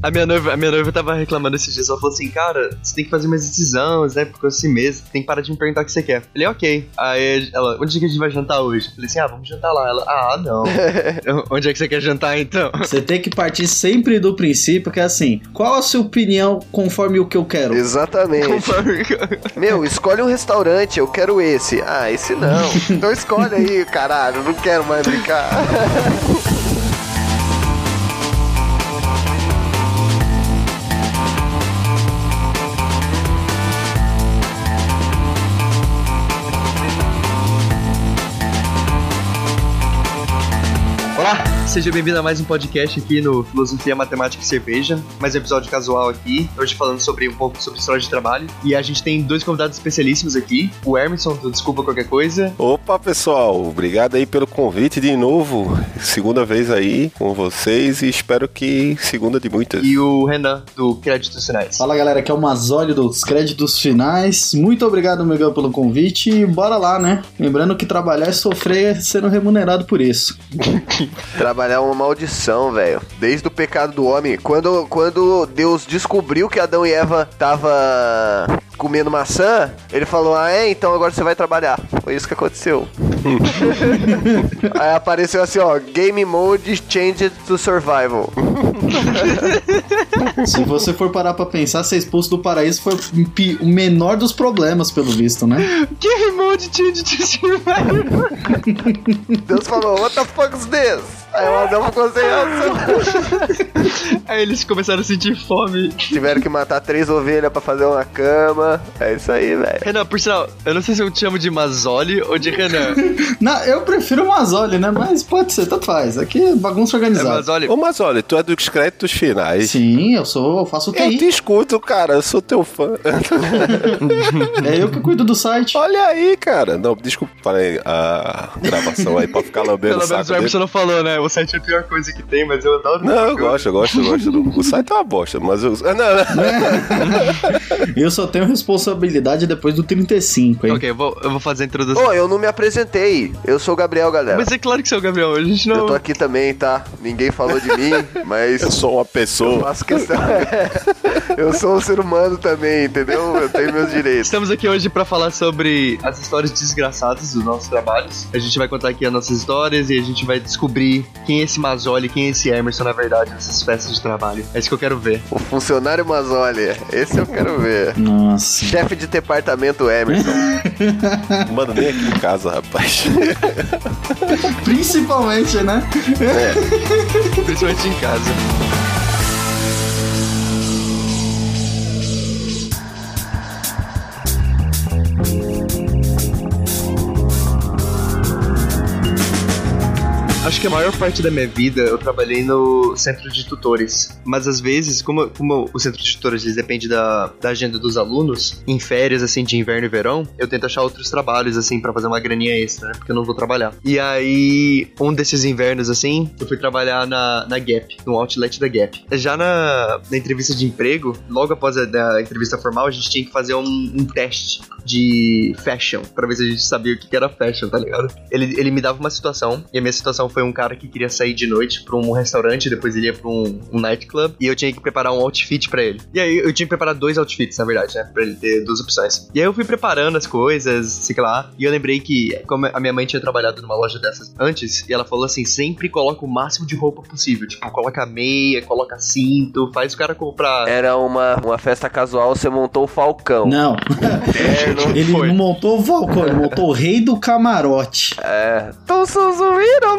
A minha noiva, a minha noiva tava reclamando esses dias. Ela falou assim, cara, você tem que fazer umas decisões, né? Porque assim mesmo, tem que parar de me perguntar o que você quer. Eu falei, ok. Aí ela, onde é que a gente vai jantar hoje? Eu falei assim, ah, vamos jantar lá. Ela, ah, não. onde é que você quer jantar então? Você tem que partir sempre do princípio que é assim, qual a sua opinião conforme o que eu quero? Exatamente. Conforme... Meu, escolhe um restaurante, eu quero esse. Ah, esse não. então escolhe aí, caralho, não quero mais brincar. seja bem-vindo a mais um podcast aqui no Filosofia, Matemática e Cerveja. Mais um episódio casual aqui, hoje falando sobre um pouco sobre história de trabalho. E a gente tem dois convidados especialíssimos aqui. O Emerson, do Desculpa Qualquer Coisa. Opa, pessoal, obrigado aí pelo convite de novo. Segunda vez aí com vocês e espero que segunda de muitas. E o Renan, do Créditos Finais. Fala galera, aqui é o Mazoli dos Créditos Finais. Muito obrigado, Miguel, pelo convite e bora lá, né? Lembrando que trabalhar é sofrer sendo remunerado por isso. trabalhar é uma maldição, velho. Desde o pecado do homem. Quando, quando Deus descobriu que Adão e Eva tava comendo maçã, ele falou: Ah, é, então agora você vai trabalhar. Foi isso que aconteceu. Aí apareceu assim, ó, Game Mode Changed to Survival. Se você for parar pra pensar, ser expulso do paraíso foi o menor dos problemas, pelo visto, né? Game Mode Changed to Survival. Deus falou: What the fuck is this? Aí o Adão ficou sem. Aí eles começaram a sentir fome. Tiveram que matar três ovelhas pra fazer uma cama. É isso aí, velho. Renan, por sinal, eu não sei se eu te chamo de Mazoli ou de Renan. Não, eu prefiro Mazoli, né? Mas pode ser, tanto faz. Aqui é bagunça organizada. É Mazoli. Ô, Mazoli, tu é dos créditos finais. Sim, eu sou, eu faço o TI. Eu te escuto, cara. Eu sou teu fã. é eu que cuido do site. Olha aí, cara. Não, desculpa, parei a gravação aí pra ficar lambendo Pelo menos o Emerson não falou, né? O site é a pior coisa que tem, mas eu adoro. Não, eu gosto, eu gosto, eu gosto. O site é uma bosta, mas eu. Não, não. eu só tenho responsabilidade depois do 35, hein? Ok, eu vou, eu vou fazer a introdução. Ô, oh, eu não me apresentei. Eu sou o Gabriel, galera. Mas é claro que você é o Gabriel, a gente não. Eu tô aqui também, tá? Ninguém falou de mim, mas. Eu sou uma pessoa. Eu faço questão. eu sou um ser humano também, entendeu? Eu tenho meus direitos. Estamos aqui hoje para falar sobre as histórias desgraçadas dos nossos trabalhos. A gente vai contar aqui as nossas histórias e a gente vai descobrir quem é esse Mazzoli, quem é esse Emerson, na verdade, nessas festas de trabalho. É isso que eu quero ver. O funcionário Mazzoli, esse eu quero ver. Nossa. Chefe de departamento Emerson. Mano, nem aqui em casa, rapaz. Principalmente, né? É. Principalmente em casa. Acho que a maior parte da minha vida eu trabalhei no centro de tutores. Mas às vezes, como, como o centro de tutores depende da, da agenda dos alunos, em férias, assim, de inverno e verão, eu tento achar outros trabalhos, assim, para fazer uma graninha extra, né? Porque eu não vou trabalhar. E aí, um desses invernos, assim, eu fui trabalhar na, na Gap, no outlet da Gap. Já na, na entrevista de emprego, logo após a, a entrevista formal, a gente tinha que fazer um, um teste de fashion, para ver se a gente sabia o que era fashion, tá ligado? Ele, ele me dava uma situação, e a minha situação foi foi um cara que queria sair de noite pra um restaurante, depois ele ia pra um, um nightclub, e eu tinha que preparar um outfit para ele. E aí eu tinha que preparar dois outfits, na verdade, né? Pra ele ter duas opções. E aí eu fui preparando as coisas, sei lá, e eu lembrei que, como a minha mãe tinha trabalhado numa loja dessas antes, e ela falou assim: sempre coloca o máximo de roupa possível. Tipo, coloca meia, coloca cinto, faz o cara comprar. Era uma, uma festa casual, você montou o Falcão. Não. É, não ele foi. não montou o Falcão, ele montou o Rei do Camarote. É. Tô suzuído,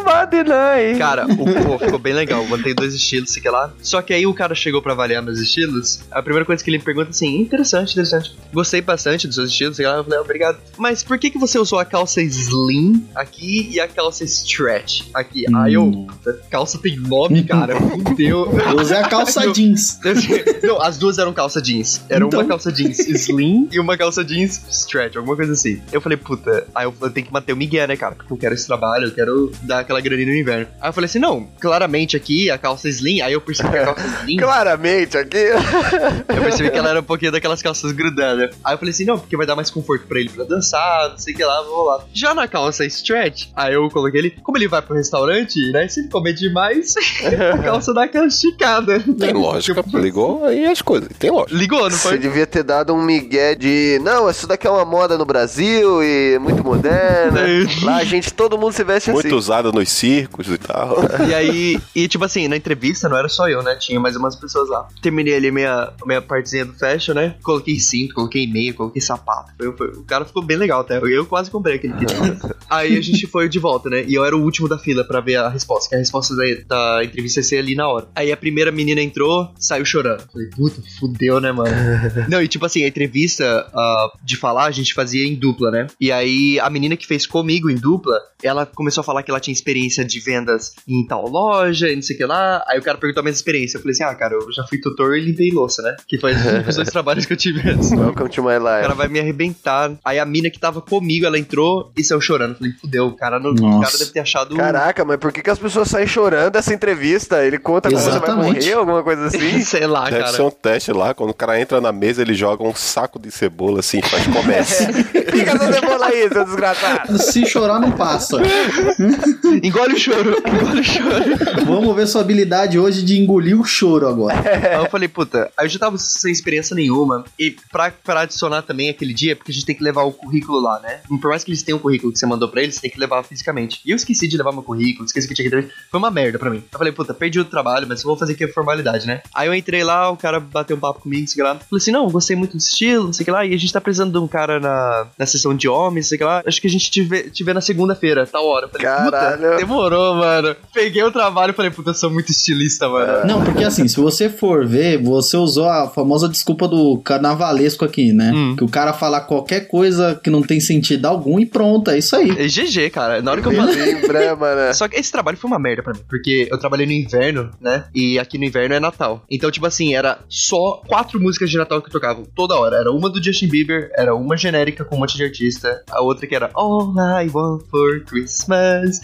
Cara, o pô, ficou bem legal. Mantei dois estilos, sei lá. Só que aí o cara chegou pra avaliar meus estilos. A primeira coisa que ele me pergunta assim: interessante, interessante. Gostei bastante dos seus estilos, sei lá. Eu falei, obrigado. Mas por que, que você usou a calça slim aqui e a calça stretch aqui? Hum. Aí eu. Calça tem nome, cara. Meu Eu usei a calça jeans. Não, as duas eram calça jeans. Era então... uma calça jeans slim e uma calça jeans stretch, alguma coisa assim. Eu falei, puta, aí eu, eu tenho que manter o Miguel, né, cara? Porque eu quero esse trabalho, eu quero dar aquela grande no inverno. Aí eu falei assim, não, claramente aqui a calça slim, aí eu percebi que a calça é slim, Claramente, aqui. eu percebi que ela era um pouquinho daquelas calças grudadas. Aí eu falei assim, não, porque vai dar mais conforto pra ele pra dançar, não sei o que lá, vou lá. Já na calça stretch, aí eu coloquei ele, como ele vai pro restaurante, né, se ele comer demais, a calça dá aquela esticada. Tem lógica, ligou aí as coisas. Tem lógica. Ligou, não Você foi? devia ter dado um migué de. Não, isso daqui é uma moda no Brasil e é muito moderna. Lá a gente, todo mundo se veste Muito assim. usada nos circos e tal. E aí, e tipo assim, na entrevista não era só eu, né? Tinha mais umas pessoas lá. Terminei ali minha, minha partezinha do fashion, né? Coloquei cinto, coloquei meia, coloquei sapato. Foi- foi- o cara ficou bem legal até. Eu quase comprei aquele kit. aí a gente foi de volta, né? E eu era o último da fila pra ver a resposta, que a resposta da, da entrevista ia ser ali na hora. Aí a primeira menina entrou, saiu chorando. Falei, puta, fudeu, né, mano? não, e tipo assim, a entrevista ah, de falar a gente fazia em dupla, né? E aí a menina que fez comigo em dupla, ela começou a falar que ela tinha experiência de vendas em tal loja e não sei o que lá. Aí o cara perguntou a minha experiência. Eu falei assim: ah, cara, eu já fui tutor e limpei louça, né? Que foi os dois trabalhos que eu tive antes. O Welcome to my life. cara vai me arrebentar. Aí a mina que tava comigo, ela entrou e saiu chorando. Eu falei, fudeu, o cara, não, o cara deve ter achado. Caraca, mas por que, que as pessoas saem chorando dessa entrevista? Ele conta como você vai morrer, alguma coisa assim? Sei lá, Deve cara. ser um teste lá, quando o cara entra na mesa, ele joga um saco de cebola assim, faz comércio. Fica essa cebola aí, seu desgraçado. Se chorar, não passa. Engole o choro, engole o choro. Vamos ver sua habilidade hoje de engolir o choro agora. Aí eu falei, puta, aí eu já tava sem experiência nenhuma. E pra, pra adicionar também aquele dia, porque a gente tem que levar o currículo lá, né? Por mais que eles tenham o currículo que você mandou pra eles, você tem que levar fisicamente. E eu esqueci de levar meu currículo, esqueci que tinha que ter. Foi uma merda pra mim. Eu falei, puta, perdi o trabalho, mas eu vou fazer aqui a formalidade, né? Aí eu entrei lá, o cara bateu um papo comigo, não sei o que lá. Falei assim, não, gostei muito do estilo, não sei o que lá. E a gente tá precisando de um cara na, na sessão de homens, não sei o que lá. Acho que a gente te vê, te vê na segunda-feira, tal hora. Eu falei, Caralho. Demorou, mano. Peguei o trabalho e falei, puta, eu sou muito estilista, mano. Não, porque assim, se você for ver, você usou a famosa desculpa do carnavalesco aqui, né? Hum. Que o cara falar qualquer coisa que não tem sentido algum e pronto, é isso aí. É GG, cara. Na hora que eu falei. Lembra, mano. Só que esse trabalho foi uma merda pra mim, porque eu trabalhei no inverno, né? E aqui no inverno é Natal. Então, tipo assim, era só quatro músicas de Natal que tocavam toda hora. Era uma do Justin Bieber, era uma genérica com um monte de artista, a outra que era All I Want for Christmas,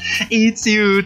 It's You.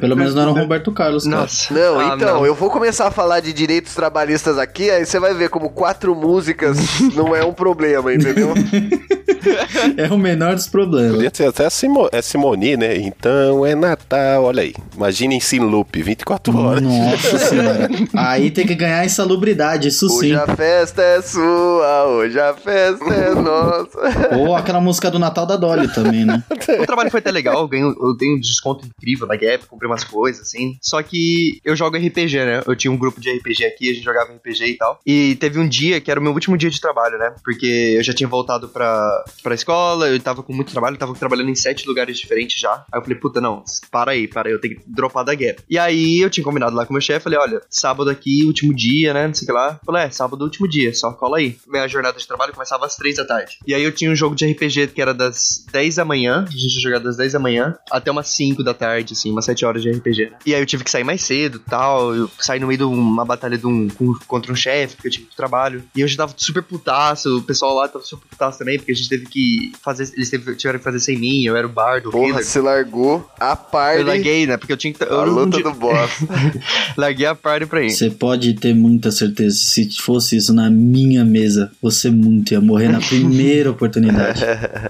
Pelo menos não era o. Roberto Carlos, cara. Nossa. Não, Ah, então, não. eu vou começar a falar de direitos trabalhistas aqui, aí você vai ver como quatro músicas não é um problema, entendeu? É o menor dos problemas. Podia ser até a Simo, é Simoni, né? Então é Natal, olha aí. Imagina em sim loop, 24 horas. Nossa senhora. Aí tem que ganhar insalubridade, isso sim. Hoje a festa é sua, hoje a festa é nossa. Ou aquela música do Natal da Dolly também, né? O trabalho foi até legal, eu, ganho, eu dei um desconto incrível na Gap, comprei umas coisas, assim. Só que eu jogo RPG, né? Eu tinha um grupo de RPG aqui, a gente jogava RPG e tal. E teve um dia que era o meu último dia de trabalho, né? Porque eu já tinha voltado pra, pra escola, eu tava com muito trabalho, eu tava trabalhando em sete lugares diferentes já. Aí eu falei, puta, não, para aí, para aí, eu tenho que dropar da Gap. E aí eu tinha combinado lá com o meu chefe, falei, olha, sábado aqui, último dia, né? Não sei o que lá. Falei, é, sábado, último dia, só cola aí. Minha jornada de trabalho começava às três da tarde. E aí eu tinha um jogo de RPG que era das 10 da manhã, a gente ia jogar das 10 da manhã até umas 5 da tarde, assim, umas 7 horas de RPG. E aí eu tive que sair mais cedo tal. Eu saí no meio de uma batalha de um, contra um chefe, porque eu tive trabalho. E eu já tava super putaço, o pessoal lá tava super putaço também, porque a gente teve que fazer. Eles teve- tiveram que fazer sem mim, eu era o bardo, Porra, healer. se largou a party. Eu larguei, né? Porque eu tinha que. A Eu não luta tinha- do boss. larguei a party pra ir. Você pode ter muita certeza. Se fosse isso na minha mesa, você muito ia morrer na primeira oportunidade.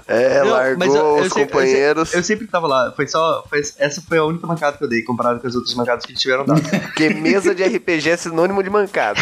É, Não, largou eu- eu os sempre- eu companheiros. Eu sempre tava lá, foi só. foi- essa foi a única mancada que eu dei, comparado com as outras mancadas que tiveram dado. Porque mesa de RPG é sinônimo de mancada.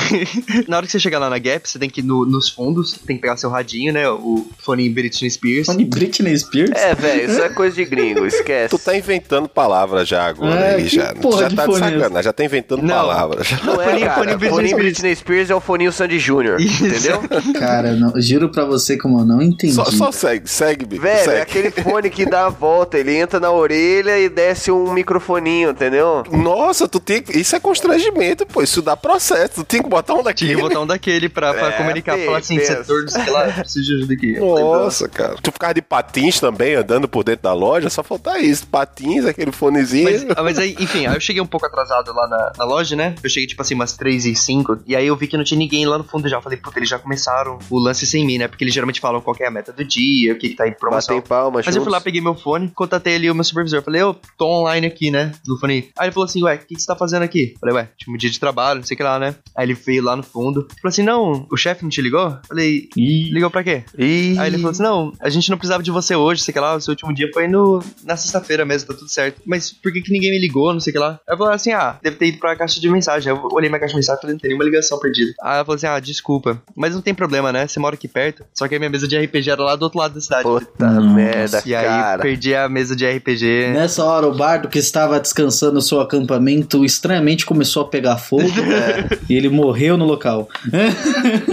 Na hora que você chegar lá na Gap, você tem que ir no- nos fundos, tem que pegar seu radinho, né? O fone Britney Spears. Fone Britney Spears? É, velho, isso é coisa de gringo, esquece. Tu tá inventando palavras já agora É, aí, já. porra já de tá de fone é sacanagem, já tá inventando Não. palavras. Não é, Foninho- cara. foninho Britney Foninho. Britney Spears é o foninho Sandy Isso. entendeu? Cara, não- juro pra você como eu não entendi. Só, só segue, segue, Bico, Velho, segue. é aquele fone que dá a volta, ele entra na orelha e desce um microfoninho, entendeu? Nossa, tu tem que... Isso é constrangimento, pô. Isso dá processo. Tu tem que botar um Tinha daquele. que botar um daquele pra, pra É, comunicar, falar assim, setor, sei lá, preciso de ajuda aqui. Lembrando Nossa, cara. Tu ficava de patins também, andando por dentro da loja, só faltar isso. Patins, aquele fonezinho. Mas, ah, mas aí, enfim, aí eu cheguei um pouco atrasado lá na, na loja, né? Eu cheguei, tipo assim, umas 3 e 5. E aí eu vi que não tinha ninguém lá no fundo já. Eu falei, puta, eles já começaram o lance sem mim, né? Porque eles geralmente falam qual que é a meta do dia, o que, que tá em promoção. Batem palmas, Mas eu fui lá, juntos. peguei meu fone, contatei ali o meu supervisor. Falei, eu tô online aqui, né? No fone. Aí ele falou assim, ué, o que, que você tá fazendo aqui? Falei, ué, tipo, um dia de trabalho, não sei o que lá, né? Aí ele veio lá no fundo. Falou assim, não, o chefe não te ligou? Falei, Ih, ligou pra quê? Ih, Aí ele falou assim: não, a gente não precisava de você hoje, sei que lá, o seu último dia foi no, na sexta-feira mesmo, tá tudo certo. Mas por que, que ninguém me ligou, não sei o que lá? Aí eu falei assim: ah, deve ter ido pra caixa de mensagem. Aí eu olhei minha caixa de mensagem e falei: não tem nenhuma ligação perdida. Aí ela falou assim: ah, desculpa, mas não tem problema, né? Você mora aqui perto. Só que a minha mesa de RPG era lá do outro lado da cidade. puta Nossa. merda, e aí cara. perdi a mesa de RPG. Nessa hora, o bardo que estava descansando no seu acampamento estranhamente começou a pegar fogo e ele morreu no local.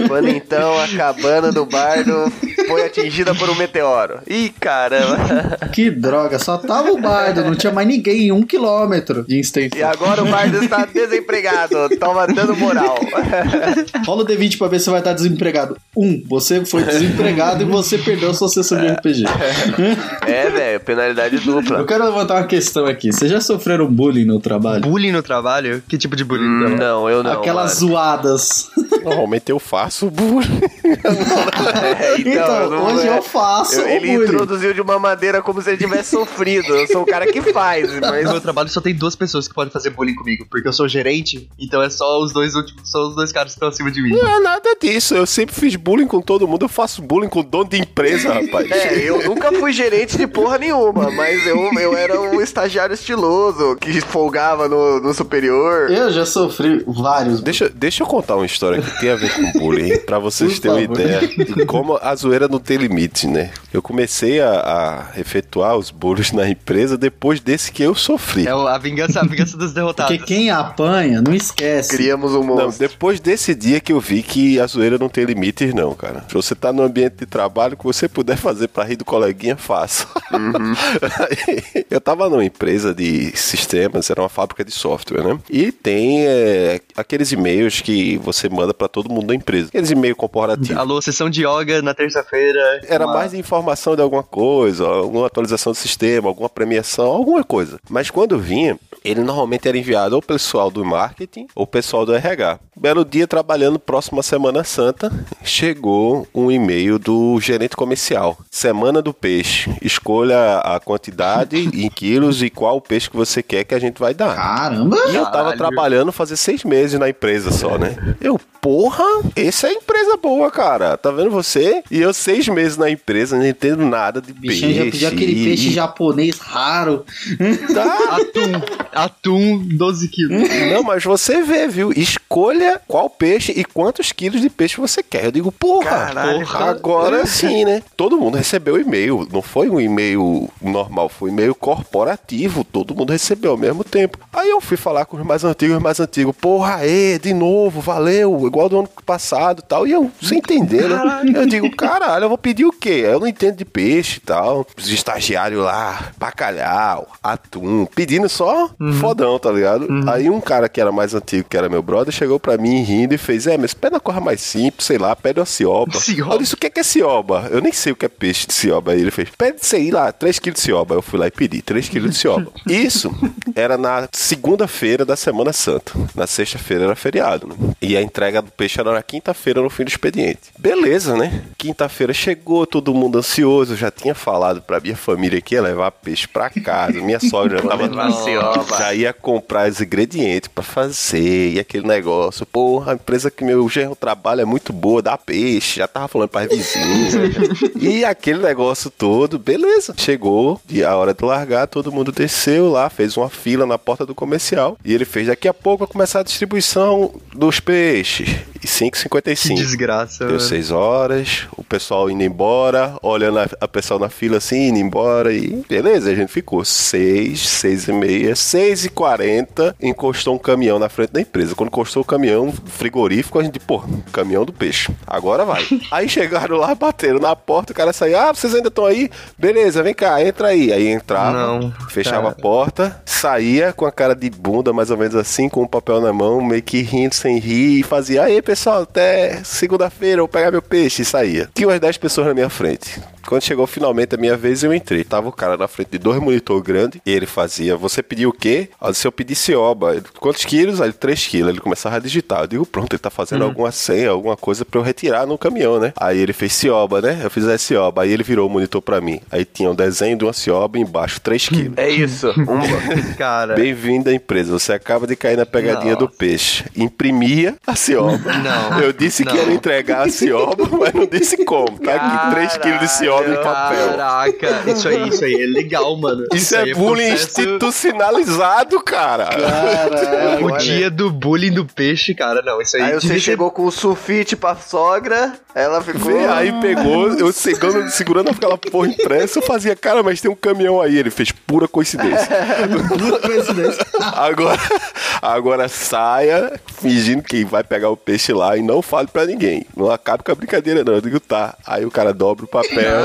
Quando então a cabana do bardo foi atingida por um meteoro. Ih, caramba. Que droga, só tava o bardo, não tinha mais ninguém em um quilômetro de E Stanford. agora o bardo está desempregado. Toma dando moral. Rola o D20 pra ver se vai estar desempregado. Um, você foi desempregado e você perdeu sua sessão de RPG. É, velho, penalidade dupla. Eu quero levantar uma questão aqui. Vocês já sofreram bullying no trabalho? Bullying no trabalho? Que tipo de bullying Hum? Não, eu não. Aquelas mano. zoadas. Normalmente eu faço bullying. É, Então, eu não- hoje é. eu faço Eu- o ele bullying. introduziu de uma maneira como se ele tivesse sofrido. Eu sou o cara que faz, mas. No meu trabalho só tem duas pessoas que podem fazer bullying comigo, porque eu sou gerente, então é só os dois últimos, são os dois caras que estão acima de mim. Não é nada disso. Eu sempre fiz bullying com todo mundo. Eu faço bullying com dono de empresa, rapaz. É, eu nunca fui gerente de porra nenhuma, mas eu, eu era um estagiário estiloso que folgava no, no superior. Eu já sofri vários. Deixa, deixa eu contar uma história que tem a ver com bullying, pra vocês Por terem uma ideia de como a zoeira não tem limite, né? Eu comecei a, a efetuar os bullying na empresa depois desse que eu sofri. É a vingança, a vingança dos derrotados. Porque quem apanha, não esquece. Criamos um Não, monstro. depois desse dia que eu vi que a zoeira não tem limites, não, cara. Se você tá no ambiente de trabalho, o que você puder fazer pra rir do coleguinha, faça. eu tava numa empresa de sistemas, era uma fábrica de software, né? E tem é, aqueles e-mails que você manda pra todo mundo da empresa. Aqueles e-mails corporativos. Alô, sessão de yoga na terça-feira. Era mais de informação de alguma coisa, alguma atualização do sistema, alguma premiação, alguma coisa. Mas quando vinha, ele normalmente era enviado ao pessoal do marketing ou pessoal do RH. Belo dia, trabalhando próximo à Semana Santa, chegou um e-mail do gerente comercial. Semana do peixe. Escolha a quantidade em quilos e qual o peixe que você quer que a gente vai dar. Caramba! E eu tava Caralho. trabalhando fazer seis meses na empresa só, né? Eu, porra, essa é empresa boa, cara. Tá vendo você? E eu seis meses na empresa, não entendo nada de Bichinho peixe. já pediu aquele peixe japonês raro. Tá. Atum. Atum, 12 quilos. Não, mas você vê, viu? Escolha qual peixe e quantos quilos de peixe você quer. Eu digo, porra, Caralho. porra, agora sim, né? Todo mundo recebeu e-mail. Não foi um e-mail normal, foi um e-mail corporativo. Todo mundo recebeu ao mesmo tempo. Aí eu fui falar com os mais antigos, os mais antigos. Porra, é, de novo, valeu, igual do ano passado e tal. E eu, sem entender, né? Eu digo, caralho, eu vou pedir o quê? Eu não entendo de peixe e tal. Os estagiários lá, bacalhau, atum, pedindo só fodão, tá ligado? Aí um cara que era mais antigo, que era meu brother, chegou pra mim rindo e fez: É, mas pede uma coisa mais simples, sei lá, pede uma cioba. Cioba. Eu disse: O que é, que é cioba? Eu nem sei o que é peixe de cioba. Aí ele fez: Pede, sei lá, 3 quilos de cioba. Eu fui lá e pedi 3 quilos de cioba. Isso era na segunda-feira da Semana Santa. Na sexta-feira era feriado, né? E a entrega do peixe era na quinta-feira, no fim do expediente. Beleza, né? Quinta-feira chegou, todo mundo ansioso. Eu já tinha falado pra minha família que ia levar peixe pra casa. Minha sogra já tava cioba. já ia comprar os ingredientes pra fazer e aquele negócio. Porra, a empresa que meu genro trabalha é muito boa, dá peixe. Já tava falando para vizinhos. e aquele negócio todo, beleza. Chegou e a hora de largar, todo mundo desceu lá, fez uma fila na porta do comercial. E ele fez: daqui a pouco vai começar a distribuição dos peixes. E Que 5,55. desgraça. Deu mano. seis horas, o pessoal indo embora, olhando a, a pessoal na fila assim, indo embora e beleza, a gente ficou seis, seis e meia, seis e quarenta, encostou um caminhão na frente da empresa. Quando encostou o caminhão frigorífico, a gente, pô, caminhão do peixe, agora vai. aí chegaram lá, bateram na porta, o cara saiu, ah, vocês ainda estão aí? Beleza, vem cá, entra aí. Aí entrava, Não, fechava cara. a porta, saía com a cara de bunda, mais ou menos assim, com o papel na mão, meio que rindo sem rir, e fazia, aí pessoal, até segunda-feira eu vou pegar meu peixe, e saía. Tinha umas 10 pessoas na minha frente. Quando chegou finalmente a minha vez, eu entrei. Tava o cara na frente de dois monitor grandes e ele fazia, você pediu o quê? Aí, se eu pedisse oba, ele, quantos quilos? Aí, 3 quilos. Ele começava a digitar. Eu digo, pronto, ele tá fazendo alguma senha, alguma coisa pra eu retirar no caminhão, né? Aí ele fez cioba, né? Eu fiz a cioba. Aí ele virou o monitor pra mim. Aí tinha um desenho de uma cioba embaixo, 3 quilos. É isso. Um... Cara, Bem-vindo à empresa. Você acaba de cair na pegadinha do Nossa. peixe. Imprimia a cioba. Não, Eu disse que não. ia entregar a cioba, mas não disse como. Tá aqui 3 quilos de cioba em papel. Caraca, isso aí, isso aí é legal, mano. Isso, aí é bullying processo- institucionalizado, cara. Caralho. O dia do bullying do peixe, cara, não, isso aí. Aí você devia ser- chegou com o sulfite pra sogra, ela ficou. Vê, aí pegou, eu segurando, segurando aquela porra impressa, eu fazia, cara, mas tem um caminhão aí. Ele fez pura coincidência. Pura coincidência. Agora, agora saia fingindo que vai pegar o peixe lá e não fale pra ninguém. Não acabe com a brincadeira, não. Eu digo, tá. Aí o cara dobra o papel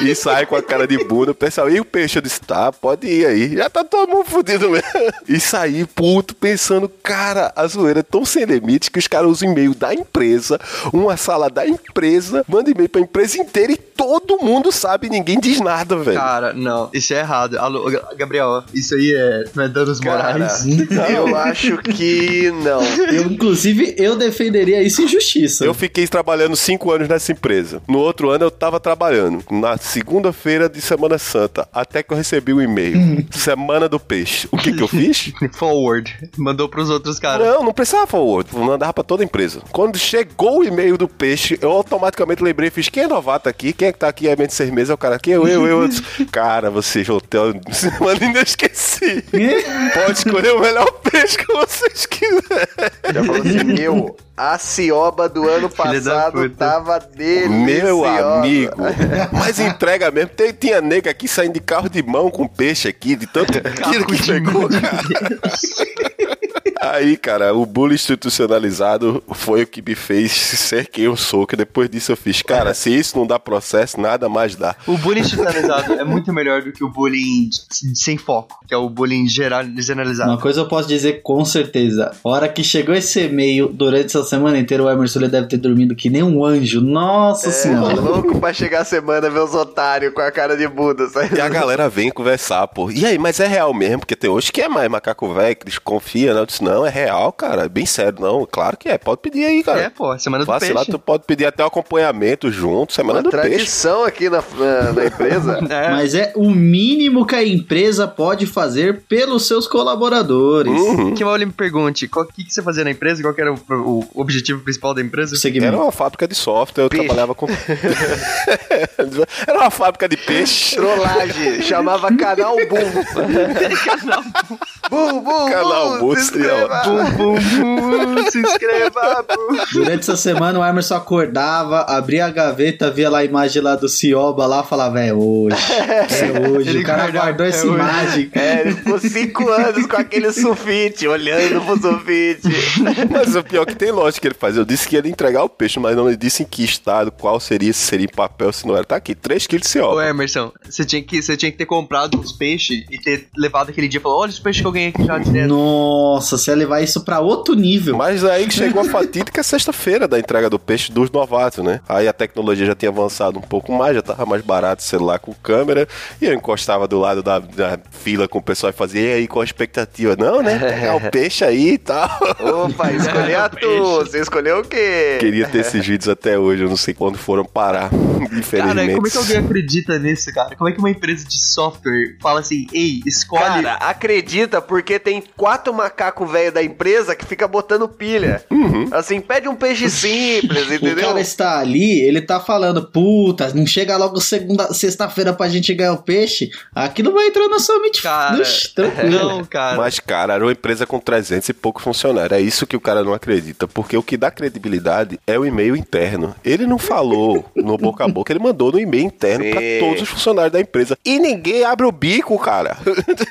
e sai com a cara de bunda. O pessoal, e o peixe? Eu disse, tá, pode ir aí. Já tá todo mundo fudido mesmo. E saí puto pensando, cara, a zoeira é tão sem limite que os caras usam e-mail da empresa, uma sala da empresa, manda e-mail pra empresa inteira e todo mundo sabe e ninguém diz nada, velho. Cara, não, isso é errado. Alô, Ga- Gabriel, isso aí é, não é danos Cara, morais. eu acho que não. Eu, inclusive, eu defenderia isso em justiça. Eu fiquei trabalhando cinco anos nessa empresa. No outro ano eu tava trabalhando. Na segunda-feira de Semana Santa. Até que eu recebi o e-mail. Semana do Peixe. O que que eu fiz? Forward. Mandou pros outros caras. Não, não precisava forward. Mandava pra toda a empresa. Quando chegou o e-mail do Peixe, eu automaticamente lembrei e fiz: quem é novato aqui? Quem é que tá aqui há menos de seis meses? É o cara aqui, eu, eu, eu. eu disse, cara, você hotel. Semana ainda esqueci. Pode escolher o melhor peixe que vocês quiserem. Já falou assim, meu, a cioba do ano passado tava deliciosa. Meu amigo, mas entrega mesmo. Tem, tinha nega aqui saindo de carro de mão com peixe aqui, de tanto quilo que pegou, cara. Aí, cara, o bullying institucionalizado foi o que me fez ser quem eu sou. Que depois disso eu fiz, cara, se isso não dá processo, nada mais dá. O bullying institucionalizado é muito melhor do que o bullying sem foco, que é o bullying geral, generalizado. Uma coisa eu posso dizer com certeza. A hora que chegou esse e-mail, durante essa semana inteira, o Emerson deve ter dormido que nem um anjo. Nossa É, senhora. louco pra chegar a semana ver os otários com a cara de Buda. sabe? E a galera vem conversar, pô. E aí, mas é real mesmo? Porque tem hoje que é mais macaco velho, que desconfia, né? Eu disse, não, é real, cara. É bem sério, não. Claro que é. Pode pedir aí, cara. É, pô, semana do Fácil peixe. lá, tu pode pedir até o acompanhamento junto, semana Uma do peixe. tradição aqui na, na, na empresa. É, Mas é o mínimo que a empresa pode fazer pelos seus colaboradores. Uhum. que mal ele me pergunte, o que, que você fazia na empresa? Qual que era o, o objetivo principal da empresa? Era uma fábrica de software, eu Peixe. trabalhava com. Era uma fábrica de peixe. Trollagem. Chamava Canal Boom. Canal Boom, boom, Canal boom. Boom, se inscreva. Bum, bum, bum, se inscreva, bum. Durante essa semana o Emerson acordava, abria a gaveta, via lá a imagem lá do Cioba lá, falava, é hoje. É hoje. Ele o cara guardava, guardou é essa hoje. imagem. É, ele ficou cinco anos com aquele sulfite, olhando pro sulfite. Mas o pior é que tem lógica que ele faz. Eu disse que ia entregar o peixe, mas não me disse em que estado, qual seria, se seria em papel, se não era. Tá aqui, 3 quilos de Ô cioba. Emerson, você tinha, que, você tinha que ter comprado uns peixes e ter levado aquele dia e falou: olha os peixes que eu ganhei aqui já direto. Nossa, você levar isso pra outro nível. Mas aí que chegou a fatídica sexta-feira da entrega do peixe dos novatos, né? Aí a tecnologia já tinha avançado um pouco mais, já tava mais barato o celular com câmera. E eu encostava do lado da, da fila com o pessoal e fazia, e aí, qual a expectativa? Não, né? Pegar o peixe aí e tal. Opa, escolheu a tu. Você escolheu o quê? Queria ter esses vídeos até hoje, eu não sei quando foram parar. Infelizmente. Cara, como é que alguém acredita nisso, cara? Como é que uma empresa de software fala assim, ei, escolhe. Cara, acredita porque tem quatro macacos velho da empresa que fica botando pilha. Assim, pede um peixe simples, O entendeu? cara está ali, ele tá falando, puta, não chega logo segunda, sexta-feira pra gente ganhar o peixe. Aquilo vai entrar na sua mente. Cara, Ixi, tranquilo. não, cara. Mas, cara, era uma empresa com 300 e pouco funcionários. É isso que o cara não acredita. Porque o que dá credibilidade é o e-mail interno. Ele não falou no boca a boca, ele mandou no e-mail interno Sim. pra todos os funcionários da empresa. E ninguém abre o bico, cara.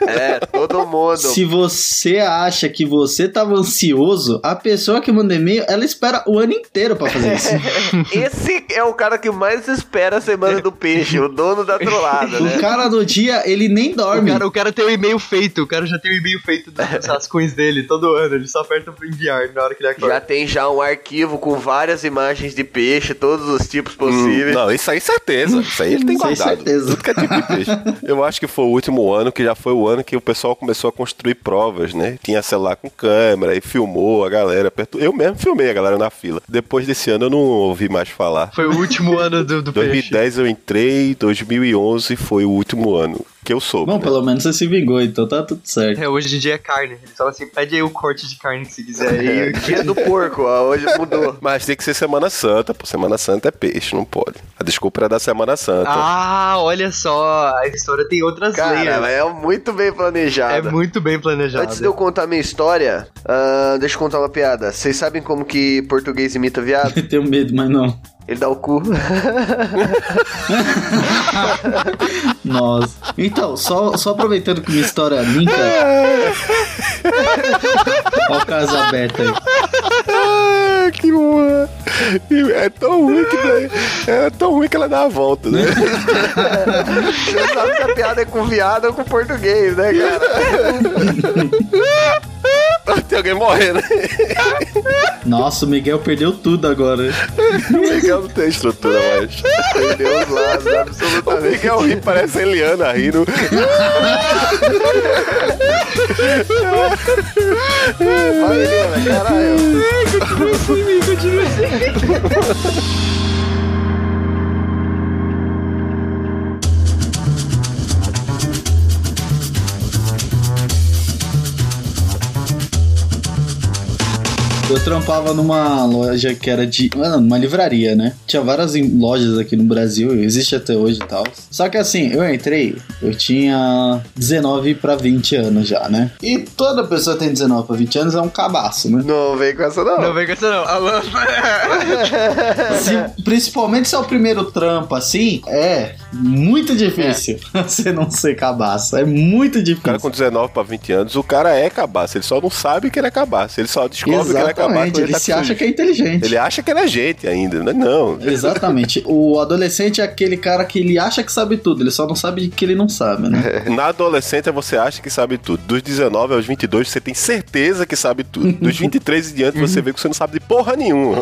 É, todo mundo. Se você acha que você tava ansioso, a pessoa que manda e-mail, ela espera o ano inteiro pra fazer isso. Esse é o cara que mais espera a semana do peixe, o dono da trollada, né? O cara do dia, ele nem O dorme. cara, o cara tem o e-mail feito, o cara já tem o e-mail feito das rascunhos dele todo ano, ele só aperta pra enviar na hora que ele acorda. Já tem já um arquivo com várias imagens de peixe, todos os tipos Hum, possíveis. não, isso aí certeza. Isso aí ele tem Isso aí guardado. certeza. Tudo que é tipo de peixe. Eu acho que foi o último ano que já foi o ano que o pessoal começou a construir provas, né? Tinha celular com câmera e filmou a galera. perto- Eu mesmo filmei a galera na fila. Depois desse ano eu não ouvi mais falar. Foi o último ano do, do peixe. 2010 eu entrei, 2011 foi o último ano que eu soube. Bom, né? pelo menos você se vingou, então tá tudo certo. É, hoje em dia é carne. Ele fala assim, pede aí o corte de carne que você quiser aí. Dia do porco, ó, hoje mudou. Mas tem que ser Semana Santa, pô. Semana Santa é peixe, não pode. A desculpa era da Semana Santa. ah, olha só, a história tem outras Cara, layers. é muito bem É planejado. muito bem planejado. Antes de eu contar minha história, ah, deixa eu contar uma piada. Vocês sabem como que português imita viado? Tenho medo, mas não. Ele dá o cu. Nossa. Então, só, só aproveitando que minha história linka. Olha o caso aberto aí. Ah, que boa. É tão ruim que dá- é tão ruim que ela dá a volta, né? Você sabe se a piada é com viado ou com português, né, cara? Tem alguém morrendo. Nossa, o Miguel perdeu tudo agora. O Miguel não tem estrutura mais. Perdeu os lados, O absolutamente. Miguel ri, parece a Eliana rindo. Vai, Helena, caralho. Eu trampava numa loja que era de. ah, Uma livraria, né? Tinha várias lojas aqui no Brasil, existe até hoje e tal. Só que assim, eu entrei, eu tinha 19 pra 20 anos já, né? E toda pessoa que tem 19 pra 20 anos é um cabaço, né? Não vem com essa, não. Não vem com essa não. Alô? Se- principalmente se é o primeiro trampo, assim, é muito difícil você não ser cabaço. É muito O cara difícil. com 19 pra 20 anos, o cara é cabaço. Ele só não sabe que ele é cabaço. Ele só descobre que ele é cabaço. Exatamente, quando ele tá se acha que é inteligente. Ele acha que ele é gente ainda, né? Não. Exatamente. O adolescente é aquele cara que ele acha que sabe tudo, ele só não sabe que ele não sabe, né? Na adolescência você acha que sabe tudo. Dos 19 aos 22 você tem certeza que sabe tudo. Dos 23 em diante você vê que você não sabe de porra nenhuma.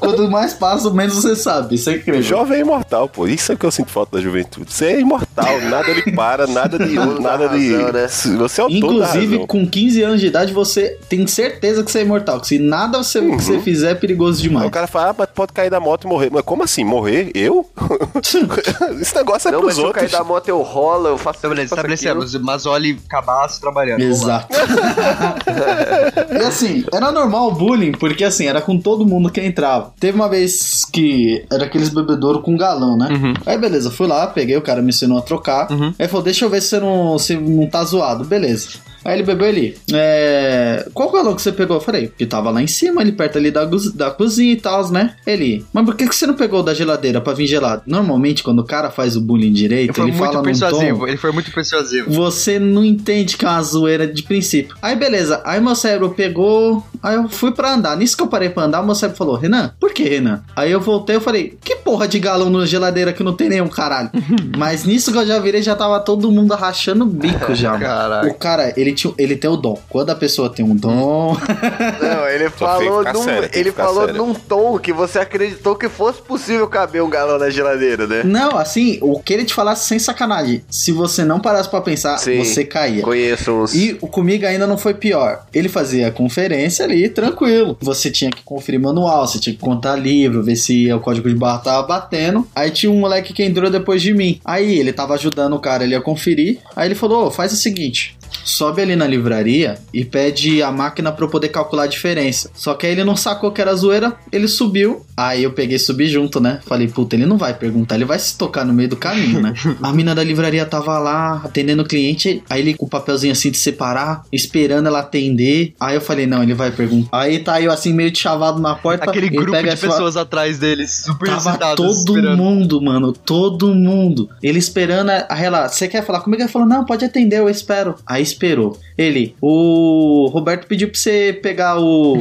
Quanto mais passa, menos você sabe. Isso é incrível. Jovem é imortal, pô. Isso é que eu sinto falta da juventude. Você é imortal, nada lhe para, nada de. Da nada de. razão, né? Você é o Inclusive, com 15 anos de idade, você tem certeza que você é imortal. Que se nada você, que você fizer é perigoso demais. o cara fala, ah, mas pode cair da moto e morrer. Mas como assim? Morrer? Eu? Esse negócio é Não, mas pros se eu cair outros. da moto eu rolo, eu faço Então, beleza, estabelecemos. Mazoli, cabaço, trabalhando. Exato. e assim, era normal o bullying, porque assim, era com todo mundo que entrava. Teve uma vez que era aqueles bebedouros com galão, né? Uhum. Aí beleza, fui lá, peguei, o cara me ensinou a trocar. Uhum. Aí falou, deixa eu ver se você não, se não tá zoado. Beleza. Aí ele bebeu ali. É... Qual galão que você pegou? Eu falei, que tava lá em cima, ali perto ali da, da cozinha e tal, né? Ele, mas por que, que você não pegou da geladeira pra vir gelado? Normalmente, quando o cara faz o bullying direito, Ele ele muito fala persuasivo. tom Ele foi muito persuasivo. você não entende que é uma zoeira de princípio. Aí beleza, aí meu cérebro pegou, aí eu fui pra andar. Nisso que eu parei pra andar, meu cérebro falou: Renan, por que, Renan? Aí eu voltei, eu falei: que porra de galão na geladeira que não tem nenhum caralho? Mas nisso que eu já virei, já tava todo mundo rachando o bico já. mano. Caraca. O cara, ele, tinha, ele tem o dom. Quando a pessoa tem um dom. Não, ele falou, num, sério, ele falou sério. num tom que você acreditou que fosse possível caber um galão na geladeira, né? não, assim, o que ele te falasse sem sacanagem. Se você não parasse pra pensar, Sim. você caía. Conheço uns. E o comigo ainda não foi pior. Ele fazia a conferência ali, tranquilo. Você tinha que conferir manual, você tinha que contar livro, ver se o código de barra tava batendo. Aí tinha um moleque que entrou depois de mim. Aí ele tava ajudando o cara a conferir. Aí ele falou: "Ô, faz o seguinte. Sobe ali na livraria e pede a máquina pra eu poder calcular a diferença. Só que aí ele não sacou que era zoeira, ele subiu. Aí eu peguei e subi junto, né? Falei, puta, ele não vai perguntar, ele vai se tocar no meio do caminho, né? a mina da livraria tava lá, atendendo o cliente. Aí ele com o papelzinho assim de separar, esperando ela atender. Aí eu falei, não, ele vai perguntar. Aí tá eu assim, meio de chavado na porta. Aquele ele grupo de pessoas atrás deles, super Tava todo esperando. mundo, mano. Todo mundo. Ele esperando a, a ela. Você quer falar comigo? Ele falou: Não, pode atender, eu espero. Aí esperou. Ele, o Roberto pediu pra você pegar o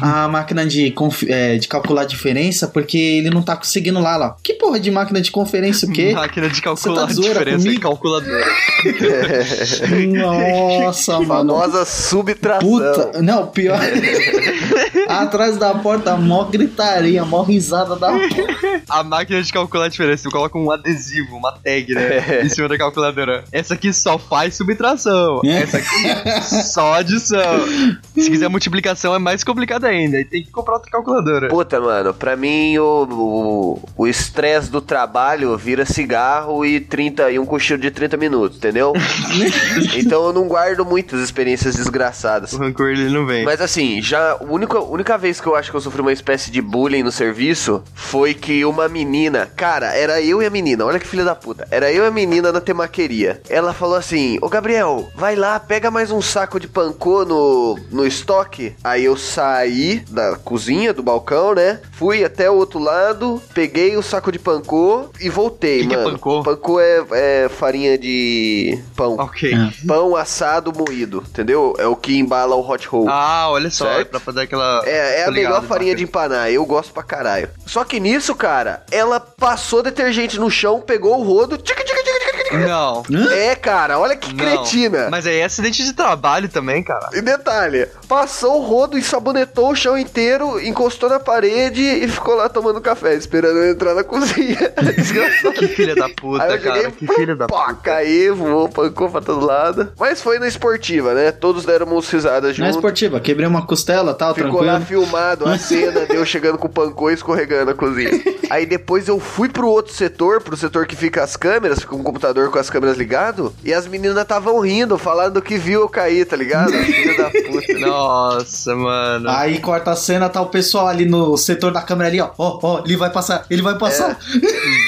a máquina de, conf- é, de calcular a diferença, porque ele não tá conseguindo lá, lá. Que porra de máquina de conferência o quê? Máquina de calcular tá a zoeira diferença comigo? calculadora. Nossa, mano. Famosa subtração. Puta, não, pior. Atrás da porta, mó gritaria, mó risada da porta. A máquina de calcular a diferença, tu coloca um adesivo, uma tag, né? Em cima da calculadora. Essa aqui só faz subtração. É. Essa aqui só adição. Se quiser multiplicação é mais complicado ainda. E tem que comprar outra calculadora. Puta, mano, pra mim o o- o estresse do trabalho vira cigarro e 30 e um cochilo de 30 minutos, entendeu? então eu não guardo muitas experiências desgraçadas. O rancor ele não vem. Mas assim, já a única, única vez que eu acho que eu sofri uma espécie de bullying no serviço foi que uma menina, cara, era eu e a menina, olha que filha da puta. Era eu e a menina na temaqueria. Ela falou assim: Ô Gabriel, vai lá, pega mais um saco de pancô no, no estoque. Aí eu saí da cozinha, do balcão, né? Fui até o outro lado, peguei o saco de pancô e voltei, Que que é mano. pancô? Pancô é, é farinha de pão. Ok. É. Pão assado moído, entendeu? É o que embala o hot roll. Ah, olha só, Certo? é pra fazer aquela. É, é a melhor farinha de empanar, eu gosto pra caralho. Só que nisso, cara, ela passou detergente no chão, pegou o rodo, tica, tica, tica, tica, tica. Não. É, cara, olha que Não. cretina. Mas aí é acidente de trabalho também, cara. E detalhe, passou o rodo e sabonetou o chão inteiro, encostou na parede e ficou lá tomando café, esperando eu entrar na cozinha. Desgraçado. Que filha da puta, Aí eu cara. joguei Que filha da Pá, puta. caí, voou, pancou pra todo lado. Mas foi na esportiva, né? Todos deram umas risadas Na junto. esportiva, quebrei uma costela, tal, Ficou lá tranquilo. filmado a cena de eu chegando com o pancô e escorregando na cozinha. Aí depois eu fui pro outro setor, pro setor que fica as câmeras, fica um computador com as câmeras ligado, e as meninas estavam rindo, falando que viu eu cair, tá ligado? Filho da puta. Nossa, mano. Aí corta a cena, tá o pessoal ali no setor da câmera ali, ó. Ó, ó, ele vai passar, ele vai passar.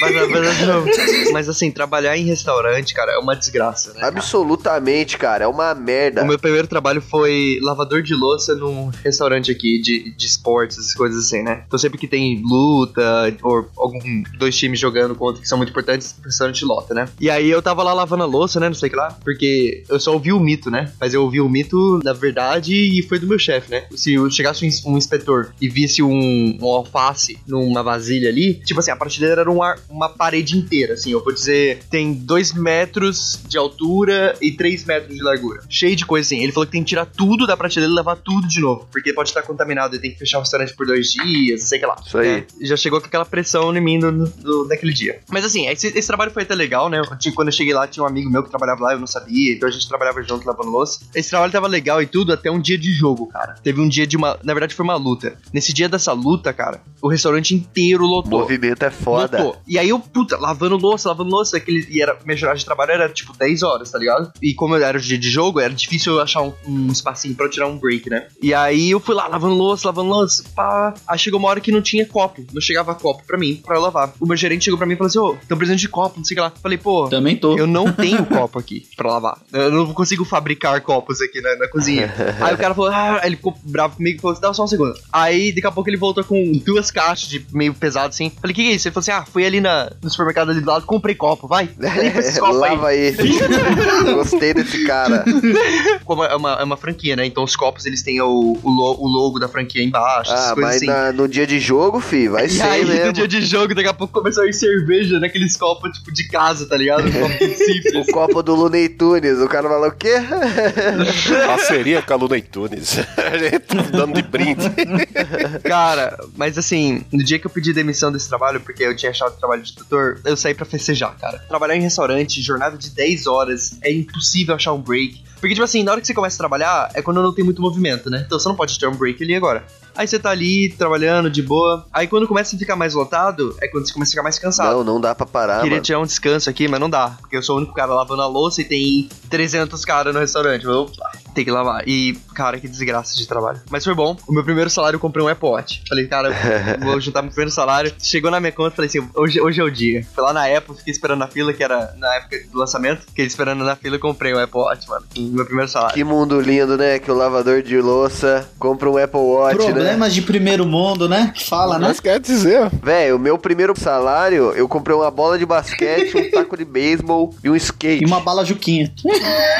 Mas, mas, assim, trabalhar em restaurante, cara, é uma desgraça, né? Absolutamente, cara, é uma merda. O meu primeiro trabalho foi lavador de louça num restaurante aqui de, de esportes, essas coisas assim, né? Então sempre que tem luta ou algum dois times jogando contra que são muito importantes, o restaurante lota, né? E aí eu tava lá lavando a louça, né? Não sei o que lá, porque eu só ouvi o mito, né? Mas eu ouvi o mito na verdade e foi do meu chefe, né? Se eu chegasse um, ins- um inspetor e visse um, um alface numa vasilha ali, tipo assim, a prateleira era um ar- uma parede inteira, assim, eu vou dizer, tem dois metros de altura e três metros de largura. Cheio de coisa assim. Ele falou que tem que tirar tudo da prateleira e levar tudo de novo. Porque pode estar contaminado e tem que fechar o restaurante por dois dias, sei que lá. Isso aí. É, já chegou com aquela pressão em mim naquele dia. Mas assim, esse, esse trabalho foi até legal, né? Eu tinha- quando eu cheguei lá, tinha um amigo meu que trabalhava lá, eu não sabia, então a gente trabalhava junto lavando louça. Esse trabalho tava legal e tudo até um dia de jogo, cara. Teve um dia de uma. Na verdade, foi uma luta. Nesse dia dessa luta, cara, o restaurante inteiro O lotou. movimento é foda. Lotou. E aí eu, puta, lavando louça, lavando louça, aquele, e era, minha jornada de trabalho era tipo 10 horas, tá ligado? E como era o dia de jogo, era difícil eu achar um, um espacinho pra eu tirar um break, né? E aí eu fui lá lavando louça, lavando louça, pá. Aí chegou uma hora que não tinha copo, não chegava copo pra mim, pra eu lavar. O meu gerente chegou pra mim e falou assim: Ô, tão precisando de copo, não sei o que lá. Falei, pô. Também tô. Eu não tenho copo aqui pra lavar. Eu não consigo fabricar copos aqui na, na cozinha. Aí o cara falou, ah, aí ele ficou bravo comigo e falou assim, dá só um segundo. Aí daqui a pouco ele voltou com duas caixas de meio pesado assim. Falei, que que é isso? Ele falou assim, ah, fui ali na, no supermercado ali do lado, comprei copo, vai. Limpa esses copos aí. Lava aí. Gostei desse cara. Como é uma, é uma franquia, né? Então os copos eles têm o, o, lo- o logo da franquia embaixo, essas Ah, coisas mas assim. na- no dia de jogo, fi, vai E ser aí, mesmo. no dia de jogo, daqui a pouco começou a ir cerveja naqueles copos, tipo, de casa, tá ligado? Um copo simples. O copo do Looney Tunes, o cara falou o quê? Parceria com a Luna Tunes. A gente tá dando de brinde. Cara, mas assim, no dia que eu pedi demissão desse trabalho, porque eu tinha achado trabalho de tutor, eu saí pra festejar, cara. Trabalhar em restaurante, jornada de 10 horas, é impossível achar um break. Porque, tipo assim, na hora que você começa a trabalhar, é quando não tem muito movimento, né? Então você não pode ter um break ali agora. Aí você tá ali, trabalhando, de boa. Aí quando começa a ficar mais lotado, é quando você começa a ficar mais cansado. Não, não dá pra parar, Queria mano. tirar um descanso aqui, mas não dá. Porque eu sou o único cara lavando a louça e tem 300 caras no restaurante. Eu, opa, Tem que lavar. E, cara, que desgraça de trabalho. Mas foi bom. O meu primeiro salário eu comprei um Apple Watch. Falei, cara, vou juntar meu primeiro salário. Chegou na minha conta, falei assim, hoje, hoje é o dia. Fui lá na Apple, fiquei esperando na fila, que era na época do lançamento. Fiquei esperando na fila e comprei um Apple Watch, mano. Meu primeiro salário. Que mundo lindo, né? Que o lavador de louça compra um Apple Watch, né? Problemas de primeiro mundo, né? Fala, né? Mas quer dizer, Velho, o meu primeiro salário, eu comprei uma bola de basquete, um taco de beisebol e um skate. E uma bala juquinha.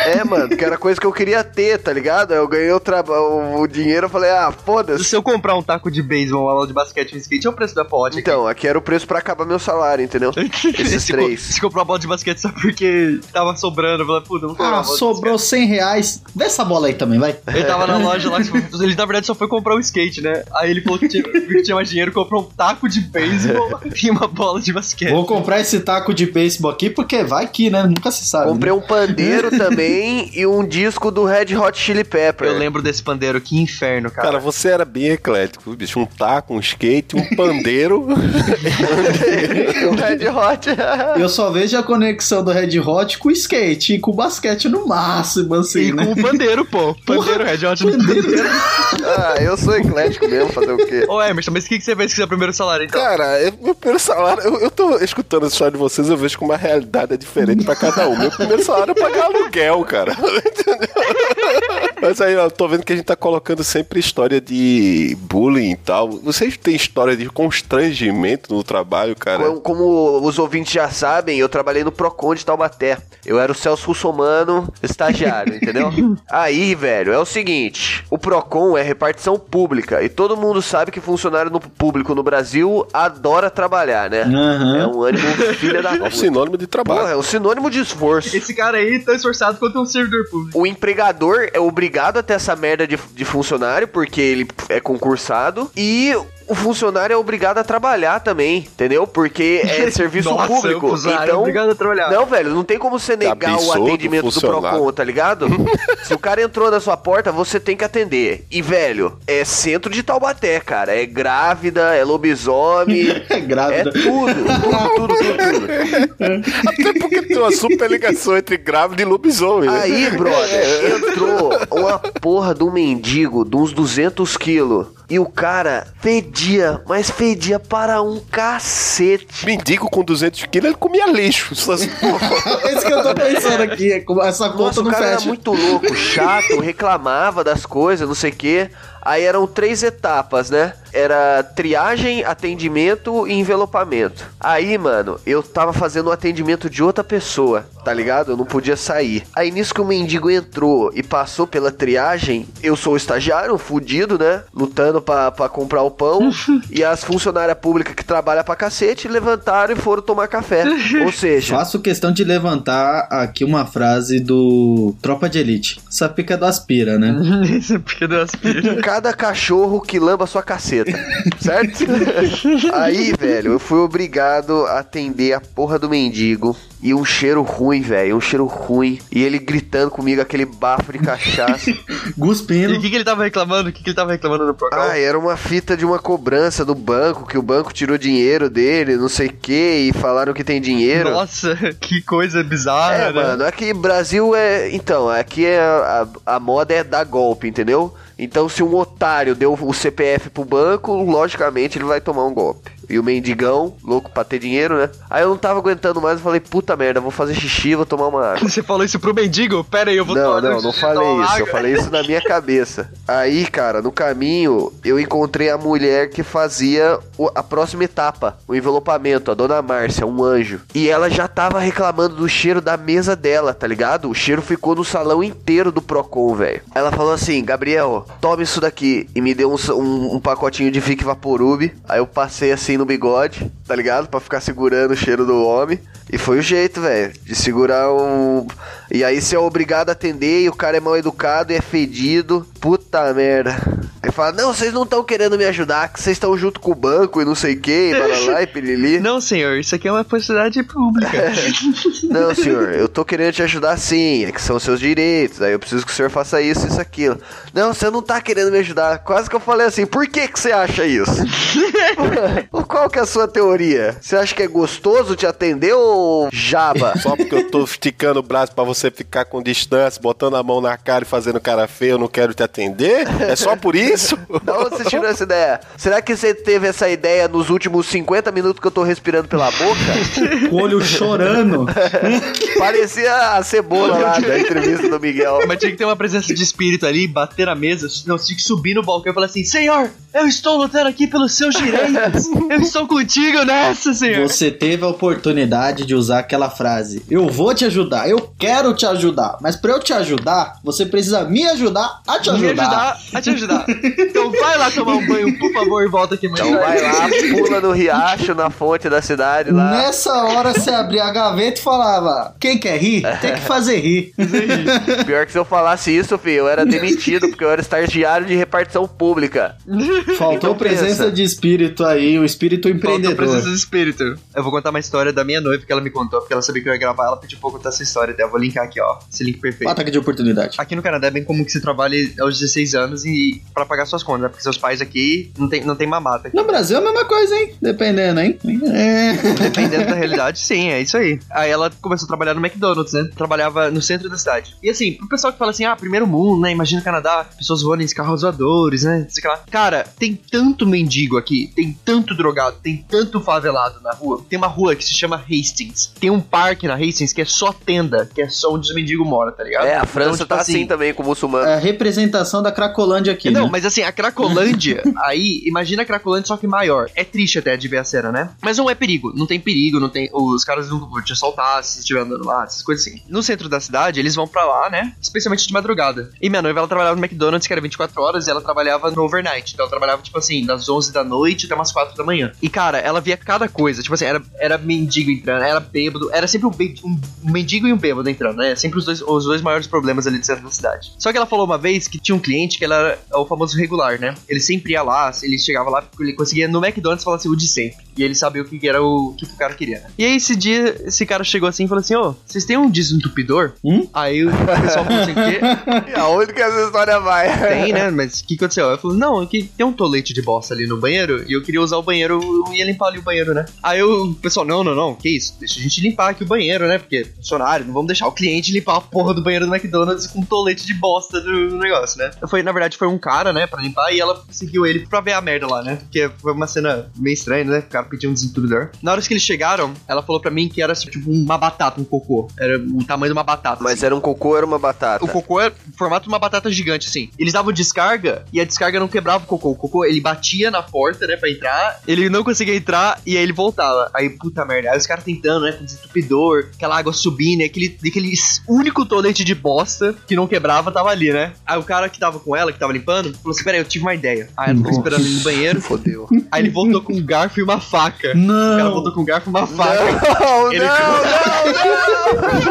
É, mano, que era coisa que eu queria ter, tá ligado? Eu ganhei o, traba- o, dinheiro, eu falei, ah, foda-se. Se eu comprar um taco de beisebol, uma aula de basquete e um skate, é o preço Apple Watch. Então, aqui era o preço pra acabar meu salário, entendeu? Esses se, três. Se comprou uma bola de basquete só porque tava sobrando. Eu falei, puta, vou comprar Ah, bola sobrou 100 reais. Vê essa bola aí também, vai. Ele tava na loja lá, tipo, ele na verdade só foi comprar um skate, né? Aí ele falou que tinha, que tinha mais dinheiro, comprou um taco de beisebol e uma bola de basquete. Vou comprar esse taco de beisebol aqui porque vai que, né? Nunca se sabe. Comprei né? um pandeiro também e um disco do Red Hot Chili Pepper. Eu lembro desse pandeiro, que inferno, cara. cara, você era bem eclético, bicho. Um taco, um skate, um pandeiro. o Red Hot. Eu só vejo a conexão do Red Hot com o skate e com o basquete no máximo, assim, E né? com o pandeiro, pô. Pandeiro, Red Hot no pandeiro. ah, eu sou eclético mesmo, fazer o quê? Ô, Emerson, mas o que, que você fez com seu primeiro salário, então? Cara, eu- meu primeiro salário, eu, eu tô escutando a história de vocês, eu vejo que uma realidade é diferente pra cada um. Meu primeiro salário é pagar aluguel, cara. Entendeu? Mas aí, ó, eu tô vendo que a gente tá colocando sempre história de bullying e tal. Vocês têm história de constrangimento no trabalho, cara? Como, como os ouvintes já sabem, eu trabalhei no Procon de Taubaté. Eu era o Celso Russomano, estagiário, entendeu? Aí, velho, é o seguinte: o Procon é repartição pública e todo mundo sabe que funcionário no público no Brasil adora trabalhar, né? Aham. É um ânimo filha da É um puta. sinônimo de trabalho. Porra, é um sinônimo de esforço. Esse cara aí tá esforçado quanto um servidor público. O empregador é obrigado a ter essa merda de, de funcionário, porque ele é concursado, e o funcionário é obrigado a trabalhar também, entendeu? Porque é serviço Nossa, público. é então, obrigado a trabalhar. Não, velho, não tem como você negar o atendimento do funcionário. Procon, tá ligado? Se o cara entrou na sua porta, você tem que atender. E, velho, é centro de Taubaté, cara. É grávida, é lobisomem. É É grávida. tudo, tudo, tudo, tudo, tudo. Até porque tem uma super ligação entre grávida e lobisomem. né? Aí, brother, entrou uma porra de um mendigo de uns 200 quilos. E o cara fedia, mas fedia para um cacete. Mendigo com 200 quilos, ele comia lixo. Isso que eu tô pensando aqui. é Essa conta Nossa, o não cara era fecha. muito louco, chato, reclamava das coisas, não sei o quê. Aí eram três etapas, né? Era triagem, atendimento e envelopamento. Aí, mano, eu tava fazendo o atendimento de outra pessoa, tá ligado? Eu não podia sair. Aí nisso que o mendigo entrou e passou pela triagem, eu sou o estagiário, fudido, né? Lutando pra, pra comprar o pão. e as funcionárias públicas que trabalham pra cacete levantaram e foram tomar café. Ou seja, Faço questão de levantar aqui uma frase do Tropa de Elite. Essa pica do aspira, né? É porque deu aspira. Cada cachorro que lamba sua caceta, certo? Aí, velho, eu fui obrigado a atender a porra do mendigo. E um cheiro ruim, velho, um cheiro ruim. E ele gritando comigo, aquele bafo de cachaça. E Guspindo. o que, que ele tava reclamando? O que, que ele tava reclamando no Procon? Ah, era uma fita de uma cobrança do banco, que o banco tirou dinheiro dele, não sei o que, e falaram que tem dinheiro. Nossa, que coisa bizarra, É, né? mano, aqui Brasil é. Então, aqui é a, a moda é dar golpe, entendeu? Então, se um otário deu o CPF pro banco, logicamente ele vai tomar um golpe. E o mendigão, louco pra ter dinheiro, né? Aí eu não tava aguentando mais, eu falei, puta merda, vou fazer xixi, vou tomar uma água. Você falou isso pro mendigo? Pera aí, eu vou Não, tomar não, não xixi, falei isso. Eu água. falei isso na minha cabeça. Aí, cara, no caminho, eu encontrei a mulher que fazia a próxima etapa, o envelopamento, a dona Márcia, um anjo. E ela já tava reclamando do cheiro da mesa dela, tá ligado? O cheiro ficou no salão inteiro do Procon, velho. Ela falou assim: Gabriel, toma isso daqui. E me deu um, um- um pacotinho de Vic Vaporub. Aí eu passei assim no bigode, tá ligado? Pra ficar segurando o cheiro do homem. E foi o jeito, velho, de segurar o. E aí você é obrigado a atender e o cara é mal educado e é fedido. Puta merda. Aí fala, não, vocês não estão querendo me ajudar, que vocês estão junto com o banco e não sei o que, e balalá e pilili. Não, senhor, isso aqui é uma possibilidade pública. Não, senhor, eu tô querendo te ajudar sim, é que são seus direitos, aí eu preciso que o senhor faça isso, isso, aquilo. Não, você não tá querendo me ajudar. Quase que eu falei assim, por que que você acha isso? Qual que é a sua teoria? Você acha que é gostoso te atender ou ô jaba. Só porque eu tô esticando o braço pra você ficar com distância, botando a mão na cara e fazendo cara feia, eu não quero te atender? É só por isso? Da onde você tirou essa ideia? Será que você teve essa ideia nos últimos 50 minutos que eu tô respirando pela boca? O olho chorando. Parecia a cebola lá da entrevista do Miguel. Mas tinha que ter uma presença de espírito ali, bater na mesa, não, tinha que subir no balcão e falar assim: Senhor, eu estou lutando aqui pelos seus direitos. Eu estou contigo nessa, senhor. Você teve a oportunidade de usar aquela frase: Eu vou te ajudar, eu quero te ajudar. Mas pra eu te ajudar, você precisa me ajudar a te Me ajudar. ajudar a te ajudar. Então vai lá tomar um banho, por favor, e volta aqui amanhã. Então vai lá, pula no riacho, na fonte da cidade lá. Nessa hora você abria a gaveta e falava: Quem quer rir, tem que fazer rir. Pior que se eu falasse isso, filho, eu era demitido, porque eu era estagiário de repartição pública. Faltou Então presença pensa. de espírito aí, o espírito Faltou empreendedor. presença de espírito. Eu vou contar uma história da minha noiva que ela me contou, porque ela sabia que eu ia gravar, ela pediu pra eu contar essa história. Então eu vou linkar aqui, ó. Esse link perfeito. Ataque de oportunidade. Aqui no Canadá é bem comum que você trabalhe aos 16 anos e pra pagar suas contas, né? Porque seus pais aqui não tem, não tem mamata. aqui. No Brasil é a mesma coisa, hein? Dependendo, hein? É. Dependendo da realidade, sim, é isso aí. Aí ela começou a trabalhar no McDonald's, né? Trabalhava no centro da cidade. E assim, pro pessoal que fala assim, ah, primeiro mundo, né? Imagina o Canadá, pessoas voando em carros voadores, né? Sei lá. Cara, tem tanto mendigo aqui, tem tanto drogado, tem tanto favelado na rua. Tem uma rua que se chama Hastings. Tem um parque na Hastings que é só tenda, que é só onde os mendigos moram, tá ligado? É, a Então, França tipo tá assim também com o muçulmano. É a representação da Cracolândia aqui, Não, né? mas assim, a Cracolândia, aí, imagina a Cracolândia só que maior. É triste até de ver a cena, né? Mas não é perigo, não tem perigo, não tem. Os caras não vão te assaltar se estiver andando lá, essas coisas assim. No centro da cidade, eles vão pra lá, né? Especialmente de madrugada. E minha noiva, ela trabalhava no McDonald's, que era 24 horas, e ela trabalhava no overnight. Então ela trabalhava, tipo assim, das 11 da noite até umas 4 da manhã. E cara, ela via cada coisa. Tipo assim, era, era mendigo entrando, era bêbado, era sempre um, be- um mendigo e um bêbado entrando, né? Sempre os dois, os dois maiores problemas ali do centro da cidade. Só que ela falou uma vez que tinha um cliente que ela era o famoso regular, né? Ele sempre ia lá, ele chegava lá, ele conseguia no McDonald's falar assim, o de sempre. E ele sabia o que era o que o cara queria, né? E aí esse dia, esse cara chegou assim e falou assim: Ô, vocês têm um desentupidor? Hum? Aí o pessoal falou assim: o quê? Aonde que essa história vai? Tem, né? Mas o que aconteceu? Eu falei, não, aqui tem um tolete de bosta ali no banheiro e eu queria usar o banheiro, eu ia limpar ali o banheiro, né? Aí o pessoal, não, não, não, que isso? Deixa a gente limpar aqui o banheiro, né? Porque funcionário, não vamos deixar o cliente limpar a porra do banheiro do McDonald's com um tolete de bosta do negócio, né? Foi, na verdade, foi um cara, né, pra limpar e ela seguiu ele pra ver a merda lá, né? Porque foi uma cena meio estranha, né? O cara pediu um desentupidor. Na hora que eles chegaram, ela falou pra mim que era tipo uma batata, um cocô. Era o tamanho de uma batata. Mas era um cocô ou era uma batata? O cocô é o formato de uma batata gigante, assim. Eles davam descarga e a descarga não quebrava o cocô. O cocô, ele batia na porta, né, pra entrar. Ele não conseguia entrar e aí ele voltava. Aí, puta merda. Aí os caras tentando, né, com desentupidor, aquela água subindo, e aquele, aquele único tolete de bosta que não quebrava tava ali, né? Aí o cara que tava com ela, que tava limpando, falou assim: peraí, eu tive uma ideia. Aí ela ficou esperando ele no banheiro. Fodeu. Aí ele voltou com um garfo e uma faca. O cara Não! voltou com um garfo e uma faca. Não, Ele não, não,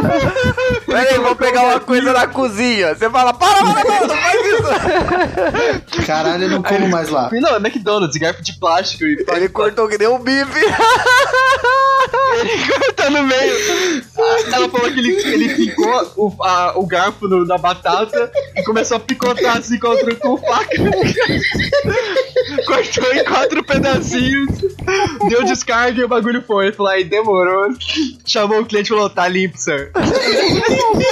não! Peraí, vou pegar uma coisa na cozinha. Você fala, para, para, para, não faz isso! Caralho, eu não como mais lá. Não, é McDonald's, garfo de plástico e Ele cortou que nem um bife. Ele corta no meio. Ela falou que ele, ele picou o, a- o garfo no- na batata e começou a picotar assim contra, com faca. Cortou em quatro pedacinhos, deu descarga e o bagulho foi. Ele falou, aí demorou. Chamou o cliente e falou, tá limpo, sir.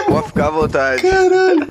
Pode ficar à vontade. Caralho.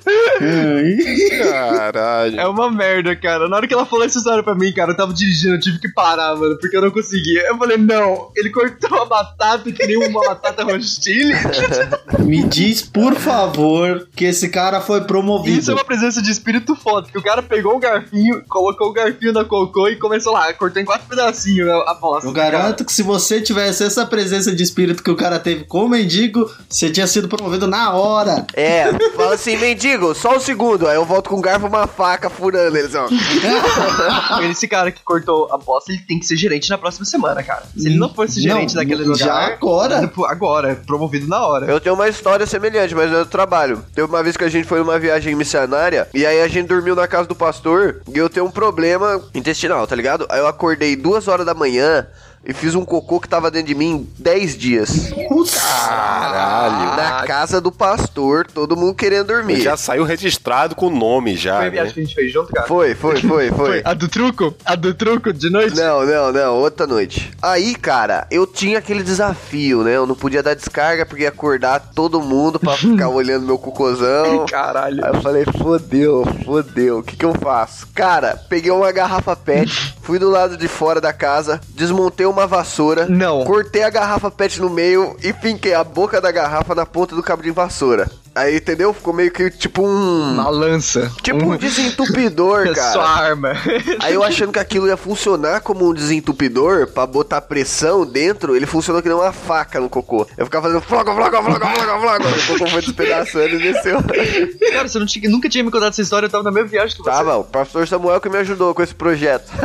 É uma merda, cara. Na hora que ela falou essa história pra mim, cara, eu tava dirigindo, eu tive que parar, mano, porque eu não conseguia. Eu falei, não, ele cortou a batata que nem uma batata rostile. Me diz, por favor, que esse cara foi promovido. Isso é uma presença de espírito foda, que o cara pegou o garfinho, colocou o garfinho na cocô e começou lá, cortou em quatro pedacinhos a bosta. Eu garanto que se você tivesse essa presença de espírito que o cara teve com o mendigo, você tinha sido promovido na hora. É, fala assim, mendigo, só um segundo. Aí eu volto com um garfo e uma faca furando eles, ó. Cara, Esse cara que cortou a bosta, ele tem que ser gerente na próxima semana, cara. Se ele não fosse gerente Não, daquele já lugar... agora? Agora, promovido na hora. Eu tenho uma história semelhante, mas é do trabalho. Teve uma vez que a gente foi numa viagem missionária e aí a gente dormiu na casa do pastor e eu tenho um problema intestinal, tá ligado? Aí eu acordei duas horas da manhã e fiz um cocô que tava dentro de mim 10 dias. Caralho. Na casa do pastor, todo mundo querendo dormir. Já saiu registrado com o nome já. Foi a né? viagem que a gente fez junto, cara? Foi, foi, foi, foi. A do truco? A do truco de noite? Não, não, não, outra noite. Aí, cara, eu tinha aquele desafio, né? Eu não podia dar descarga porque ia acordar todo mundo pra ficar olhando meu cocôzão. Caralho. Aí eu falei, fodeu, fodeu, o que que eu faço? Cara, peguei uma garrafa pet, fui do lado de fora da casa, desmontei uma vassoura, Não. cortei a garrafa pet no meio e finquei a boca da garrafa na ponta do cabo de vassoura. Aí, entendeu? Ficou meio que tipo um... Uma lança. Tipo um desentupidor, cara. Sua arma. Aí eu achando que aquilo ia funcionar como um desentupidor pra botar pressão dentro, ele funcionou que nem uma faca no cocô. Eu ficava fazendo floga, floga, floga, floga, floga. O cocô foi despedaçando e desceu. Cara, você tinha- nunca tinha me contado essa história, eu tava na mesma viagem que você. Tava, o pastor Samuel que me ajudou com esse projeto.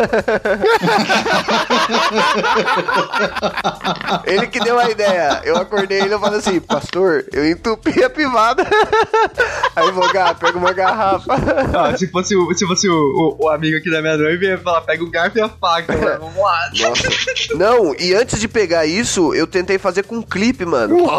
ele que deu a ideia. Eu acordei ele e falei assim, pastor, eu entupi a privada. Aí vou, "Gá, pega uma garrafa. Ah, se fosse, o, se fosse o, o, o amigo aqui da minha noiva, ia falar, pega o garfo e a faca, mano, vamos lá. Nossa. Não, e antes de pegar isso, eu tentei fazer com um clipe, mano.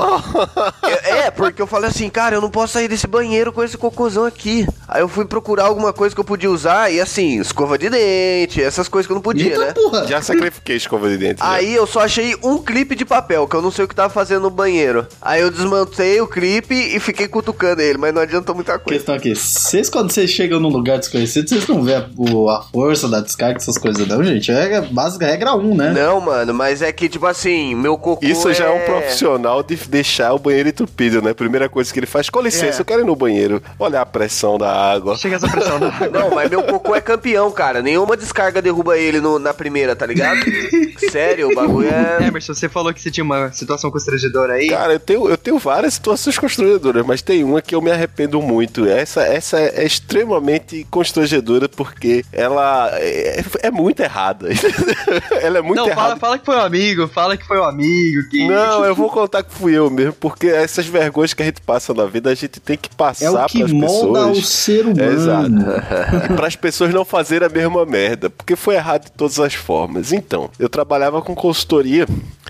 É, é, porque eu falei assim, cara, eu não posso sair desse banheiro com esse cocôzão aqui. Aí eu fui procurar alguma coisa que eu podia usar e assim, escova de dente, essas coisas que eu não podia, Eita né? porra. Já sacrifiquei escova de dente. já. Aí eu só achei um clipe de papel, que eu não sei o que tava fazendo no banheiro. Aí eu desmontei o clipe e fiquei cutucando ele, mas não adiantou muita coisa. Questão aqui, vocês quando vocês chegam num lugar desconhecido, vocês não vê a, a força da descarga, essas coisas não, gente. É básica regra 1, né? Não, mano, mas é que, tipo assim, meu cocô Isso já é um é profissional de deixar o banheiro entupido, né? Primeira coisa que ele faz, com licença, É. eu quero ir no banheiro. Olhar a pressão da água. Chega essa pressão da água. Não, mas meu cocô é campeão, cara. Nenhuma descarga derruba ele no- na primeira, tá ligado? Sério, o bagulho é. Emerson, você falou que você tinha uma situação constrangedora aí. Cara, eu tenho, eu tenho várias situações constrangedoras, mas tem uma que eu me arrependo muito. Essa, essa é extremamente constrangedora porque ela é, é muito errada. ela é muito não, errada. fala, fala que foi um amigo, fala que foi um amigo. Que... Não, eu vou contar que fui eu mesmo, porque essas vergonhas que a gente passa na vida, a gente tem que passar É o que pras molda pessoas. o ser humano. Exato. para as pessoas não fazerem a mesma merda, porque foi errado de todas as formas. Então, eu trabalhava com consultoria,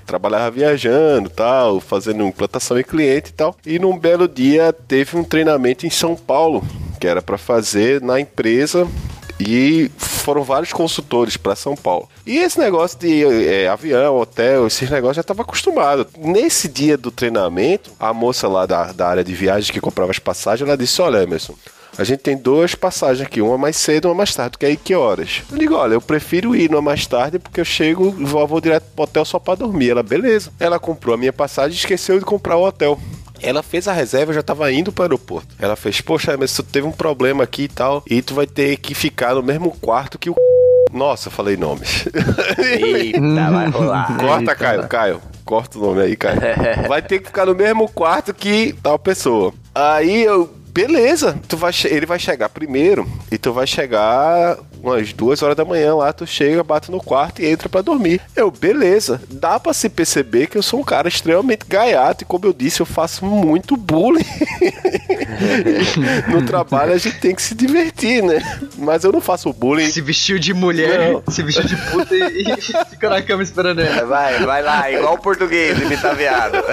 trabalhava viajando, tal, fazendo implantação em cliente e tal. E num belo dia teve um treinamento em São Paulo, que era para fazer na empresa e foram vários consultores para São Paulo. E esse negócio de é, avião, hotel, esses negócios já estava acostumado. Nesse dia do treinamento, a moça lá da, da área de viagem que comprava as passagens, ela disse: Olha, Emerson. A gente tem duas passagens aqui, uma mais cedo e uma mais tarde. Tu quer ir que horas? Eu digo, olha, eu prefiro ir numa mais tarde porque eu chego e vou, vou direto pro hotel só pra dormir. Ela, beleza. Ela comprou a minha passagem e esqueceu de comprar o hotel. Ela fez a reserva, eu já tava indo para o aeroporto. Ela fez, poxa, mas tu teve um problema aqui e tal, e tu vai ter que ficar no mesmo quarto que o. Nossa, eu falei nomes. Eita, vai rolar. Corta, Caio, Caio. Corta o nome aí, Caio. Vai ter que ficar no mesmo quarto que tal pessoa. Aí eu, beleza, tu vai, ele vai chegar primeiro e tu vai chegar umas duas horas da manhã lá, tu chega, bate no quarto e entra pra dormir. Eu, beleza, dá pra se perceber que eu sou um cara extremamente gaiato e como eu disse, eu faço muito bullying. no trabalho a gente tem que se divertir, né? Mas eu não faço bullying Se vestiu de mulher, Não. se vestiu de puta e, e ficou na cama esperando ela. Vai, vai lá, igual o português, imitar viado.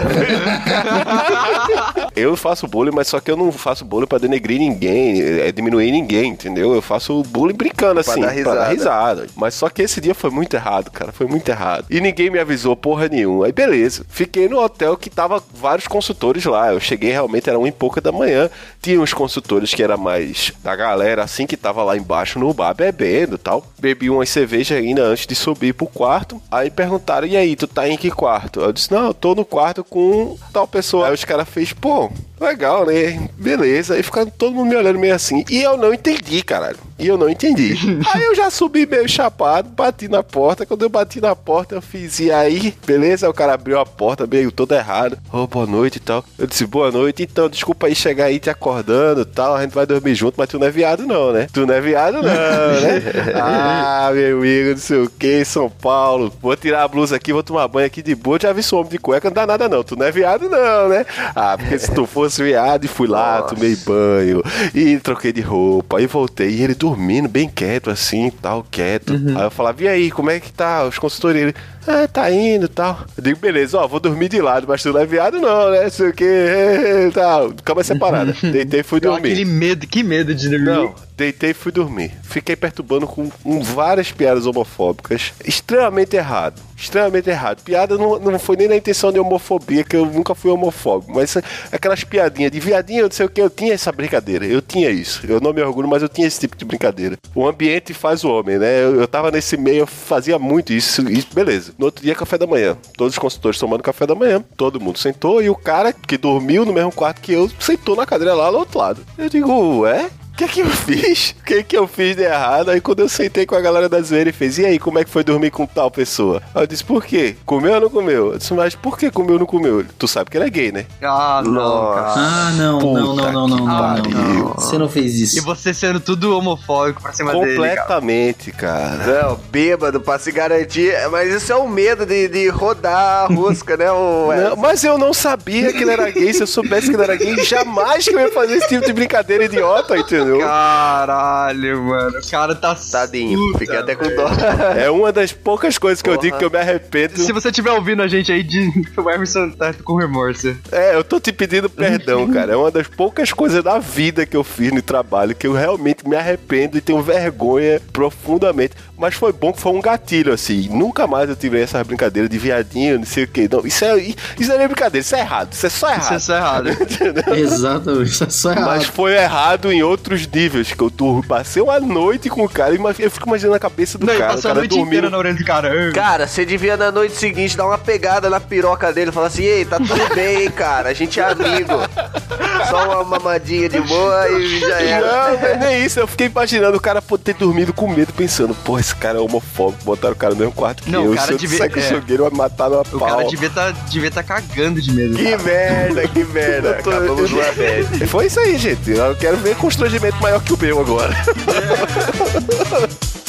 Eu faço bullying, mas só que eu não faço bullying pra denegrir ninguém, é diminuir ninguém, entendeu? Eu faço bullying brincando assim, dar risada. risada. Mas só que esse dia foi muito errado, cara, foi muito errado. E ninguém me avisou porra nenhuma. Aí beleza, fiquei no hotel que tava vários consultores lá. Eu cheguei realmente, era uma e pouca da manhã. Tinha uns consultores que era mais da galera assim que tava lá embaixo no bar bebendo e tal. Bebi umas cervejas ainda antes de subir pro quarto. Aí perguntaram: "E aí, tu tá em que quarto?" Eu disse: "Não, eu tô no quarto com tal pessoa". Aí os caras fez: "Pô, legal, né? Beleza". Aí ficaram todo mundo me olhando meio assim. E eu não entendi, caralho. E eu não entendi. aí eu já subi meio chapado, bati na porta. Quando eu bati na porta, eu fiz, e aí? Beleza? Aí o cara abriu a porta meio todo errado. Ô, boa noite e tal. Eu disse, boa noite. Então, desculpa aí chegar aí te acordando e tal. A gente vai dormir junto, mas tu não é viado não, né? Tu não é viado não, né? ah, meu amigo, não sei o que, São Paulo. Vou tirar a blusa aqui, vou tomar banho aqui de boa. Já vi esse homem de cueca, não dá nada não. Tu não é viado não, né? Ah, porque se tu fosse viado e fui lá, Nossa. tomei banho e troquei de roupa e voltei. E ele dormindo bem quieto, assim, tal, quieto. Aí eu falava, e aí, como é que tá os consultorias? Ele, ah, tá indo e tal. Eu digo, beleza, ó, vou dormir de lado, mas tu não é viado não, né? Sei o que, tal. Cama separada. Deitei e fui dormir. aquele medo, que medo de dormir. Não, deitei e fui dormir. Fiquei perturbando com, várias piadas homofóbicas. Extremamente errado. Extremamente errado. Piada não, não foi nem na intenção de homofobia, que eu nunca fui homofóbico. Mas aquelas piadinhas de viadinho, não sei o que, eu tinha essa brincadeira. Eu tinha isso. Eu não me orgulho, mas eu tinha esse tipo de brincadeira. O ambiente faz o homem, né? Eu, eu tava nesse meio, eu fazia muito isso, isso, beleza. No outro dia, café da manhã. Todos os consultores tomando café da manhã. Todo mundo sentou e o cara que dormiu no mesmo quarto que eu sentou na cadeira lá do outro lado. Eu digo, é? O que é que eu fiz? O que é que eu fiz de errado? Aí quando eu sentei com a galera da zoeira e fez, e aí, como é que foi dormir com tal pessoa? Aí eu disse, por quê? Comeu ou não comeu? Eu disse, mas por que comeu ou não comeu? Tu sabe que ele é gay, né? Ah, não, Nossa. cara. Ah, não, Puta não, não, não, não, não, não. Você não fez E isso. você sendo tudo homofóbico pra cima dele, cara. Completamente, cara. Não, bêbado pra se garantir. Mas isso é o medo de, de rodar a rosca, né? O, Não, mas eu não sabia que ele era gay. Se eu soubesse que ele era gay, jamais que eu ia fazer esse tipo de brincadeira idiota, entendeu? Caralho, mano. O cara tá Tadinho, puta, fiquei até com dó. É uma das poucas coisas que eu Porra. digo que eu me arrependo. Se você estiver ouvindo a gente aí, de... o Emerson tá com remorso. É, eu tô te pedindo perdão, cara. É uma das poucas coisas da vida que eu fiz no trabalho que eu realmente me arrependo e tenho vergonha profundamente. Mas foi bom que foi um gatilho, assim. Nunca mais eu tive essa brincadeira de viadinho, não sei o que. Não, isso é, isso não é brincadeira, isso é errado. Isso é só Isso é errado. só errado. Exatamente, isso é só errado. Mas foi errado em outros níveis, que eu passei uma noite com o cara e eu fico imaginando a cabeça do Não, e cara. O passou a cara noite inteira dormindo. na orelha do cara. Cara, você devia na noite seguinte dar uma pegada na piroca dele e falar assim: Ei, tá tudo bem, hein, cara, a gente é amigo. Só uma mamadinha de boa e já era. não é nem isso. Eu fiquei imaginando o cara poder ter dormido com medo, pensando, pô, esse cara é homofóbico, botaram o cara no mesmo quarto que Não, eu. o cara Se eu devia- disser que eu é. ele vai matar O pau. cara devia tá, devia tá cagando de medo. Que merda, que merda. Acabamos uma bad. Foi isso aí, gente. Eu quero ver constrangimento maior que o meu agora. Eu,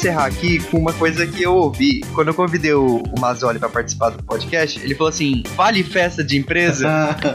encerrar aqui com uma coisa que eu ouvi. Quando eu convidei o, o Mazzoli pra participar do podcast, ele falou assim: vale festa de empresa?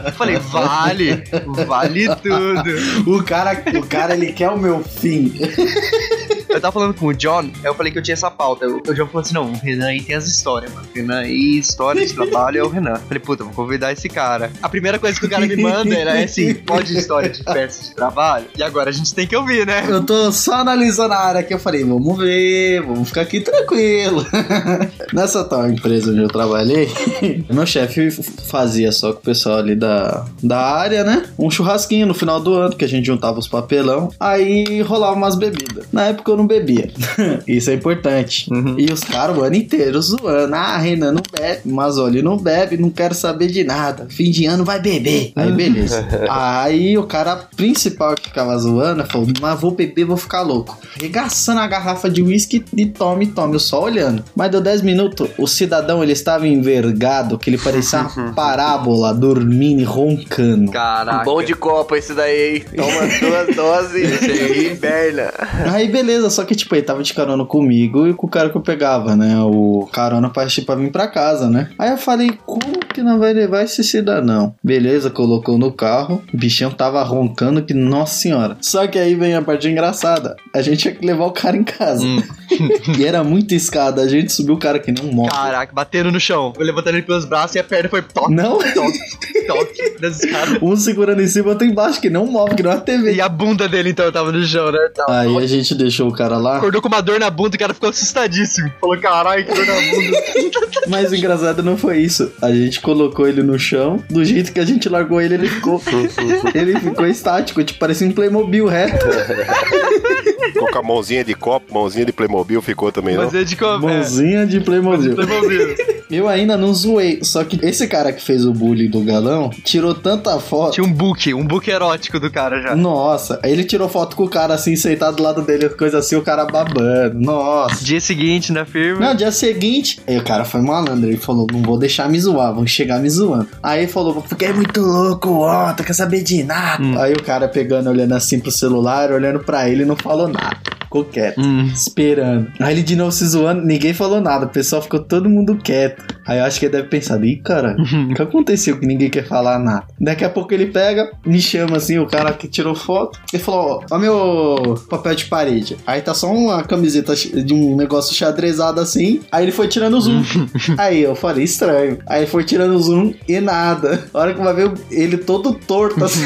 Eu falei, vale, vale tudo. O cara, o cara, ele quer o meu fim. Eu tava falando com o John, eu falei que eu tinha essa pauta. O John falou assim: não, o Renan aí tem as histórias, mano. Renan aí, história de trabalho é o Renan. Eu falei, puta, vou convidar esse cara. A primeira coisa que o cara me manda era assim: pode história de festa de trabalho? E agora a gente tem que ouvir, né? Eu tô só analisando a área que eu falei, vamos ver, vamos ficar aqui tranquilo. Nessa tal empresa onde eu trabalhei, meu chefe fazia só com o pessoal ali da, da área, né? Um churrasquinho no final do ano, que a gente juntava os papelão, aí rolava umas bebidas. Na época eu não bebia. Isso é importante. E os caras o ano inteiro zoando. Ah, Renan não bebe, mas olha, não bebe, não quero saber de nada. Fim de ano vai beber. Aí beleza. Aí o cara principal que ficava zoando falou: Mas vou beber, vou ficar louco. Regaçando a garrafa de uísque e tome, tome, eu só olhando. Mas deu 10 minutos, o cidadão ele estava envergado, que ele parecia uma parábola, dormindo e roncando. Caraca. Bom de copa esse daí, hein? Toma duas doses e inverna. Aí beleza, só que tipo, ele tava de carona comigo e com o cara que eu pegava, né? O carona pra, pra vir pra casa, né? Aí eu falei, como que não vai levar esse cidadão? Beleza, colocou no carro, o bichão tava roncando que, nossa senhora. Só que aí vem a parte engraçada. A gente tinha que levar o cara em casa. Hum. e era muita escada, a gente subiu o cara que não morre. Caraca, batendo no chão. Eu levantando ele pelos braços e a perna foi toque, Não, toque, toque das escadas. um segurando em cima, outro embaixo, que não move, que não é TV. E a bunda dele, então, tava no chão, né? Tava Aí a gente deixou o cara lá. Acordou com uma dor na bunda, o cara ficou assustadíssimo. Falou, caralho, que dor na bunda. Mas o engraçado não foi isso. A gente colocou ele no chão, do jeito que a gente largou ele, ele ficou. ele ficou estático, tipo, parecia um Playmobil reto. Ficou com a mãozinha de copo, mãozinha de Playmobil, ficou também, não? É de como? Mãozinha de Playmobil. Playmobil. Eu ainda não zoei. Só que esse cara que fez o bullying do galão tirou tanta foto. Tinha um book, um book erótico do cara já. Nossa, aí ele tirou foto com o cara assim, sentado do lado dele, coisa assim, o cara babando. Nossa. Dia seguinte, na firma. Não, dia seguinte, aí o cara foi malandro, ele falou, não vou deixar me zoar, vão chegar me zoando. Aí ele falou, porque é muito louco, ó, tu quer saber de nada. Aí o cara pegando, olhando assim pro celular, olhando pra ele, não falou nada. Ficou quieto, Hum. esperando. Aí ele de novo se zoando, ninguém falou nada, o pessoal ficou todo mundo quieto. Aí eu acho que ele deve pensar, ih, cara, o que aconteceu que ninguém quer falar nada? Daqui a pouco ele pega, me chama assim, o cara que tirou foto, e falou, ó, ó meu papel de parede. Aí tá só uma camiseta de um negócio xadrezado assim, aí ele foi tirando o zoom. aí eu falei, estranho. Aí foi tirando o zoom e nada. A hora que vai ver ele todo torto assim.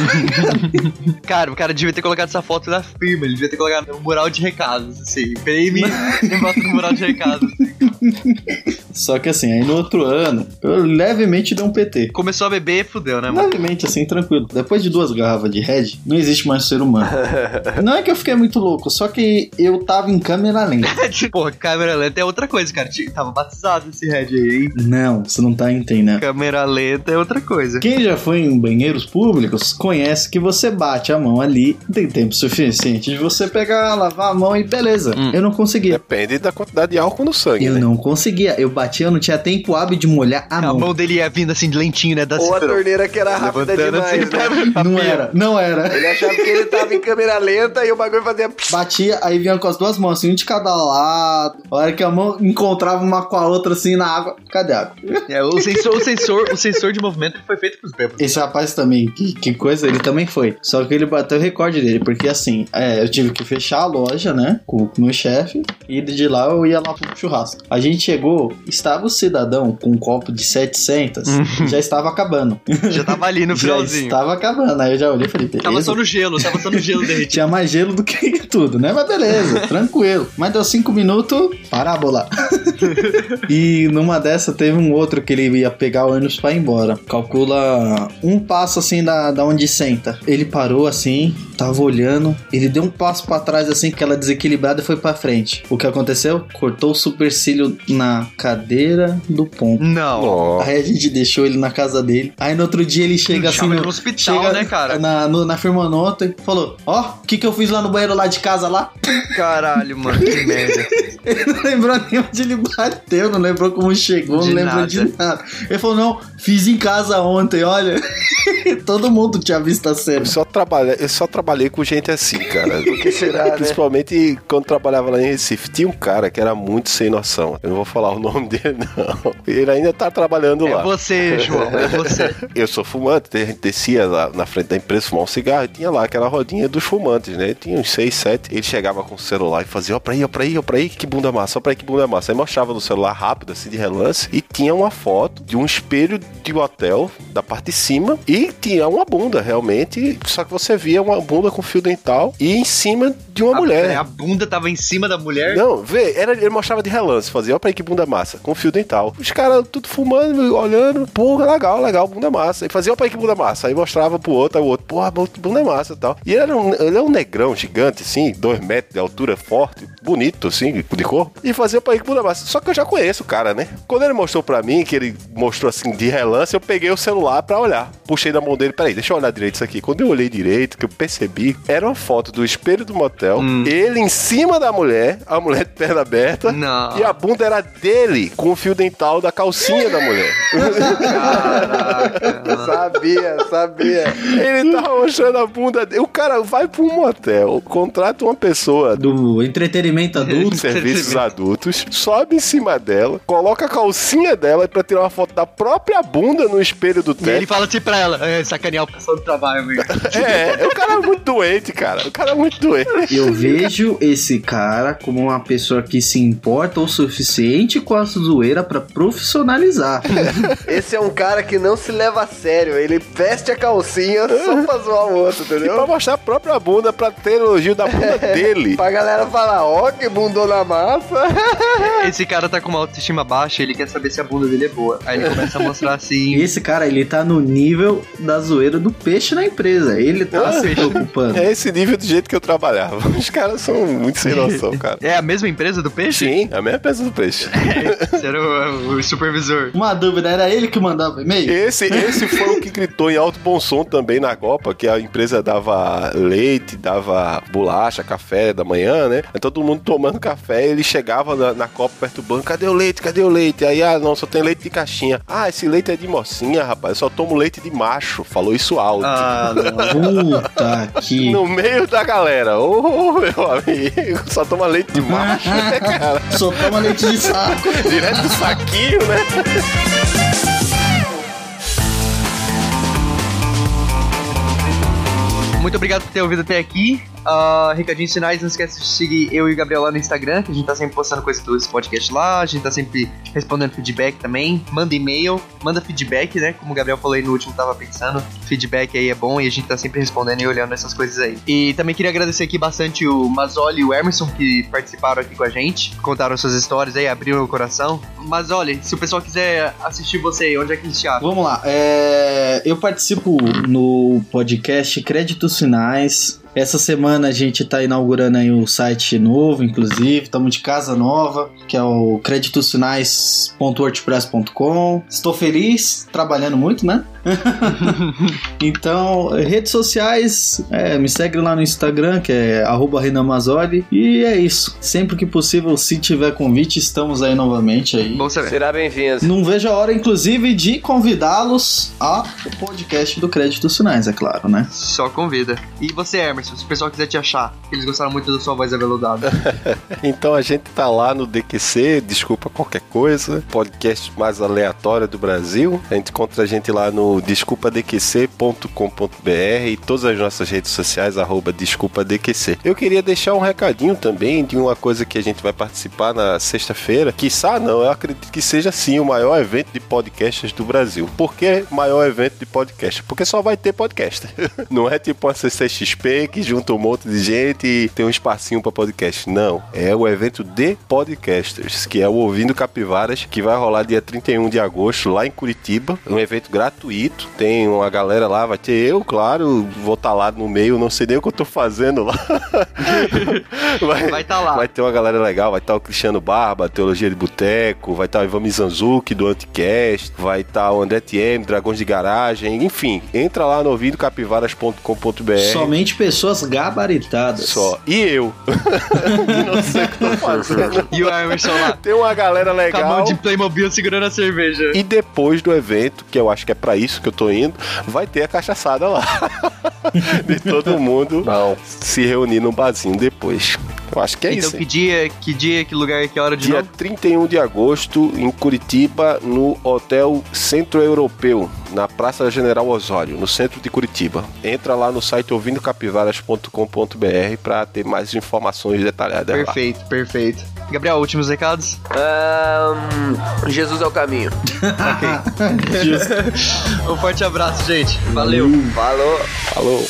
Cara, o cara devia ter colocado essa foto na firma, ele devia ter colocado no mural de recados, assim. Prêmio e bota no mural de recados. Só que assim, aí no outro ano, eu levemente dei um PT. Começou a beber, fudeu, né, mano? Levemente, assim, tranquilo. Depois de duas garrafas de Red, não existe mais ser humano. não é que eu fiquei muito louco, só que eu tava em câmera lenta. Porra, câmera lenta é outra coisa, cara. Tinha- Tava batizado esse Red aí, hein? Não, você não tá entendendo. Câmera lenta é outra coisa. Quem já foi em banheiros públicos conhece que você bate a mão ali, tem tempo suficiente de você pegar, lavar a mão e beleza. Hum. Eu não conseguia. Depende da quantidade de álcool no sangue, Eu né? não conseguia. Eu batia, eu não tinha tempo hábil de molhar a A mão. mão dele ia vindo assim de lentinho, né? Da Ou a torneira que era rápida Levantando demais, assim, né? pra- Não era, não era. Ele achava que ele tava em câmera lenta e o bagulho fazia... Batia, aí vinha com as duas mãos, assim, um de cada lado. A hora que a mão encontrava uma com a outra, assim, na água. Cadê a água? É, o sensor, o sensor, o sensor de movimento foi feito pros bêbados. Esse rapaz também, que, que coisa, ele também foi. Só que ele bateu o recorde dele, porque assim, é, eu tive que fechar a loja, né, com o meu chefe, e de lá eu ia lá pro churrasco. A gente chegou, estava o cidadão com um copo de 700, já estava acabando. Já tava ali no já finalzinho. estava acabando. Aí eu já olhei e falei, beleza. Tava só no gelo, tava só no gelo derretido. Tinha mais gelo do que tudo, né? Mas beleza, tranquilo. Mas deu cinco minutos, parábola. e numa dessa teve um outro que ele ia pegar o ônibus pra ir embora. Calcula um passo assim da, da onde senta. Ele parou assim, tava olhando. Ele deu um passo pra trás assim, aquela desequilibrada e foi pra frente. O que aconteceu? Cortou o supercílio na cadeira do ponto. Não. Aí a gente deixou ele na casa dele. Aí no outro dia ele chega assim Chama no, no hospital, chega né, cara? Na, no- na firma nota e falou: Ó, o que que eu fiz lá no banheiro lá de casa lá? Caralho, mano, que merda. Ele não lembrou nem onde ele bateu, não lembrou como chegou, De não lembrou nada. de nada. Ele falou: Não, fiz em casa ontem, olha. Todo mundo tinha visto a cena. eu só, trabalhei, eu só trabalhei com gente assim, cara. O que será, né? Principalmente quando trabalhava lá em Recife. Tinha um cara que era muito sem noção. Eu não vou falar o nome dele, não. Ele ainda tá trabalhando É lá. você, João, é você. Eu sou fumante, a gente descia lá na frente da empresa fumar um cigarro e tinha lá aquela rodinha dos fumantes, né? Tinha uns seis, sete. Ele chegava com o celular e fazia, ó pra aí, ó pra aí, ó pra aí, que bunda massa, ó pra aí, que bunda massa. Aí mostrava no celular rápido, assim, de relance, e tinha uma foto de um espelho de hotel da parte de cima e tinha uma bunda, realmente, só que você via uma bunda com fio dental e em cima de uma A, mulher. a bunda tava em cima da mulher. Não, vê, era, ele mostrava de relance, fazia, ó pra aí que bunda massa, com fio dental. Os caras tudo fumando, olhando, porra, legal, legal, bunda massa. E fazia, ó pra aí que bunda massa. Aí mostrava pro outro, aí o outro, porra, bunda massa e tal. E ele era um, ele é um negrão gigante, assim, dois metros de altura, forte, bonito, assim, de corpo. E fazia, ó pra aí que bunda massa. Só que eu já conheço o cara, né? Quando ele mostrou pra mim, que ele mostrou assim, de relance, eu peguei o celular pra olhar. Puxei da mão dele, peraí, deixa eu olhar direito isso aqui. Quando eu olhei direito, que eu percebi, era uma foto do espelho do motel, ele em cima da mulher, a mulher de perna aberta, Não. e a bunda era dele, com o fio dental da calcinha da mulher. Caraca. Sabia, sabia. Ele tava mostrando a bunda dele. O cara vai pra um motel, contrata uma pessoa Do entretenimento adulto. de serviços adultos, sobe em cima dela, coloca a calcinha dela pra tirar uma foto da própria bunda no espelho do E ele teto. fala assim pra ela, é, sacanear o pessoal do trabalho, amigo. É, o cara é muito doente, cara. O cara é muito doente. Eu vejo esse cara como uma pessoa que se importa o suficiente com a zoeira pra profissionalizar. Esse é um cara que não se leva a sério. Ele veste a calcinha só pra zoar o outro, E pra entendeu? mostrar a própria bunda, pra ter elogio da bunda dele. Pra galera falar, ó, que bundona massa. Esse cara tá com uma autoestima baixa, ele quer saber se a bunda dele é boa. Aí ele começa a mostrar E assim. esse cara, ele tá no nível da zoeira do peixe na empresa. Ele tá Ah, se preocupando. É esse nível do jeito que eu trabalhava. Os caras são muito sem noção, cara. É a mesma empresa do peixe? Sim, a mesma peça do peixe. Esse era o, o supervisor. Uma dúvida, era ele que mandava e-mail? Esse, esse foi o que gritou em alto bom som também na Copa, que a empresa dava leite, dava bolacha, café da manhã, né? Aí todo mundo tomando café, ele chegava na, na Copa perturbando, cadê o leite, cadê o leite? Aí, ah, não, só tem leite de caixinha. Ah, esse leite é de mocinha, rapaz, eu só tomo leite de macho. Falou isso alto. Ah, não. Puta que. No meio da galera. Ô, meu amigo, só toma leite de macho, né, cara? Só toma leite de saco. Direto do saquinho, né? Muito obrigado por ter ouvido até aqui. Uh, recadinhos finais, não esquece de seguir eu e o Gabriel lá no Instagram, que a gente tá sempre postando coisas do podcast lá, a gente tá sempre respondendo feedback também. Manda e-mail, manda feedback, né? Como o Gabriel falou aí no último, tava pensando. Feedback aí é bom e a gente tá sempre respondendo e olhando essas coisas aí. E também queria agradecer aqui bastante o Mazoli e o Emerson que participaram aqui com a gente, contaram suas histórias aí, abriram o coração. Mas olha, se o pessoal quiser assistir você, onde é que eles? Vamos lá. é, Eu participo no podcast Créditos Finais. Essa semana a gente tá inaugurando aí o site novo, inclusive. Estamos de casa nova, que é o creditosfinais.wordpress.com. Estou feliz, trabalhando muito, né? então, redes sociais, é, me segue lá no Instagram, que é arroba Renan Mazzoli. E é isso. Sempre que possível, se tiver convite, estamos aí novamente aí. Bom saber. Será bem-vindo. Não vejo a hora, inclusive, de convidá-los ao podcast do Créditos Finais, é claro, né? Só convida. E você, Emerson, se o pessoal quiser te achar, que eles gostaram muito da sua voz aveludada. Então a gente tá lá no DQC, desculpa qualquer coisa, podcast mais aleatório do Brasil. A gente encontra a gente lá no desculpadqc.com.br e todas as nossas redes sociais, arroba desculpadqc. Eu queria deixar um recadinho também de uma coisa que a gente vai participar na sexta-feira. Quiçá não, eu acredito que seja sim o maior evento de podcasts do Brasil. Por que maior evento de podcast? Porque só vai ter podcast. Não é tipo uma CCXP que junta um monte de gente e tem um espacinho para podcast. Não, é o evento de podcasters, que é o Ouvindo Capivaras, que vai rolar dia 31 de agosto lá em Curitiba. Um evento gratuito. Tem uma galera lá, vai ter eu, claro, vou estar lá no meio, não sei nem o que eu tô fazendo lá. Vai tá lá. Vai ter uma galera legal, vai estar o Cristiano Barba, Teologia de Boteco, vai estar o Ivan Mizanzuki do Anticast, vai estar o André TM, Dragões de Garagem, enfim, entra lá no ouvindocapivaras.com.br. Somente pessoas gabaritadas. Só. E eu. Não sei o que tô fazendo. E o Emerson lá, Tem uma galera com a legal. mão de Playmobil segurando a cerveja. E depois do evento, que eu acho que é pra isso que eu tô indo, vai ter a cachaçada lá. De todo mundo se reunir num barzinho depois. Eu acho que é então, isso. que dia, que dia, que lugar, que hora de Dia novo? 31 de agosto, em Curitiba, no Hotel Centro Europeu, na Praça General Osório, no centro de Curitiba. Entra lá no site ouvindocapivaras.com.br para ter mais informações detalhadas lá. Perfeito, perfeito. Gabriel, últimos recados? Ahn, Jesus é o caminho. Um forte abraço, gente. Valeu. Falou. Falou!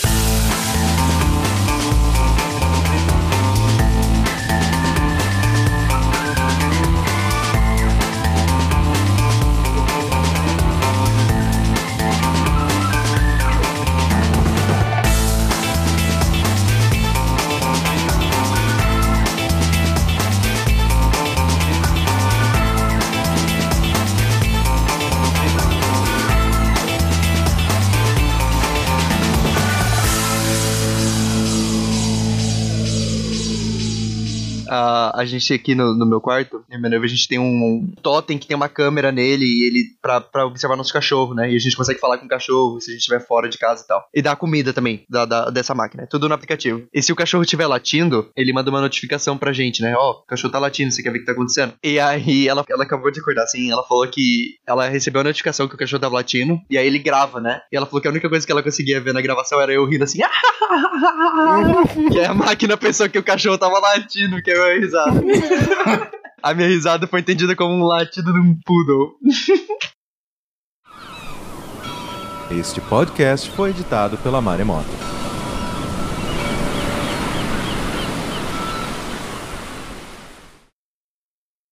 A gente aqui no, no meu quarto, eu minha noiva, a gente tem um totem que tem uma câmera nele e ele pra, pra observar nosso cachorro, né? E a gente consegue falar com o cachorro se a gente estiver fora de casa e tal. E dá comida também da, da- dessa máquina, é tudo no aplicativo. E se o cachorro estiver latindo, ele manda uma notificação pra gente, né? Ó, o cachorro tá latindo, você quer ver o que tá acontecendo? E aí ela, ela acabou de acordar assim, ela falou que ela recebeu a notificação que o cachorro tava latindo, e aí ele grava, né? E ela falou que a única coisa que ela conseguia ver na gravação era eu rindo assim. e aí a máquina pensou que o cachorro tava latindo, que é a minha risada. a minha risada foi entendida como um latido de um poodle. Este podcast foi editado pela Maremoto.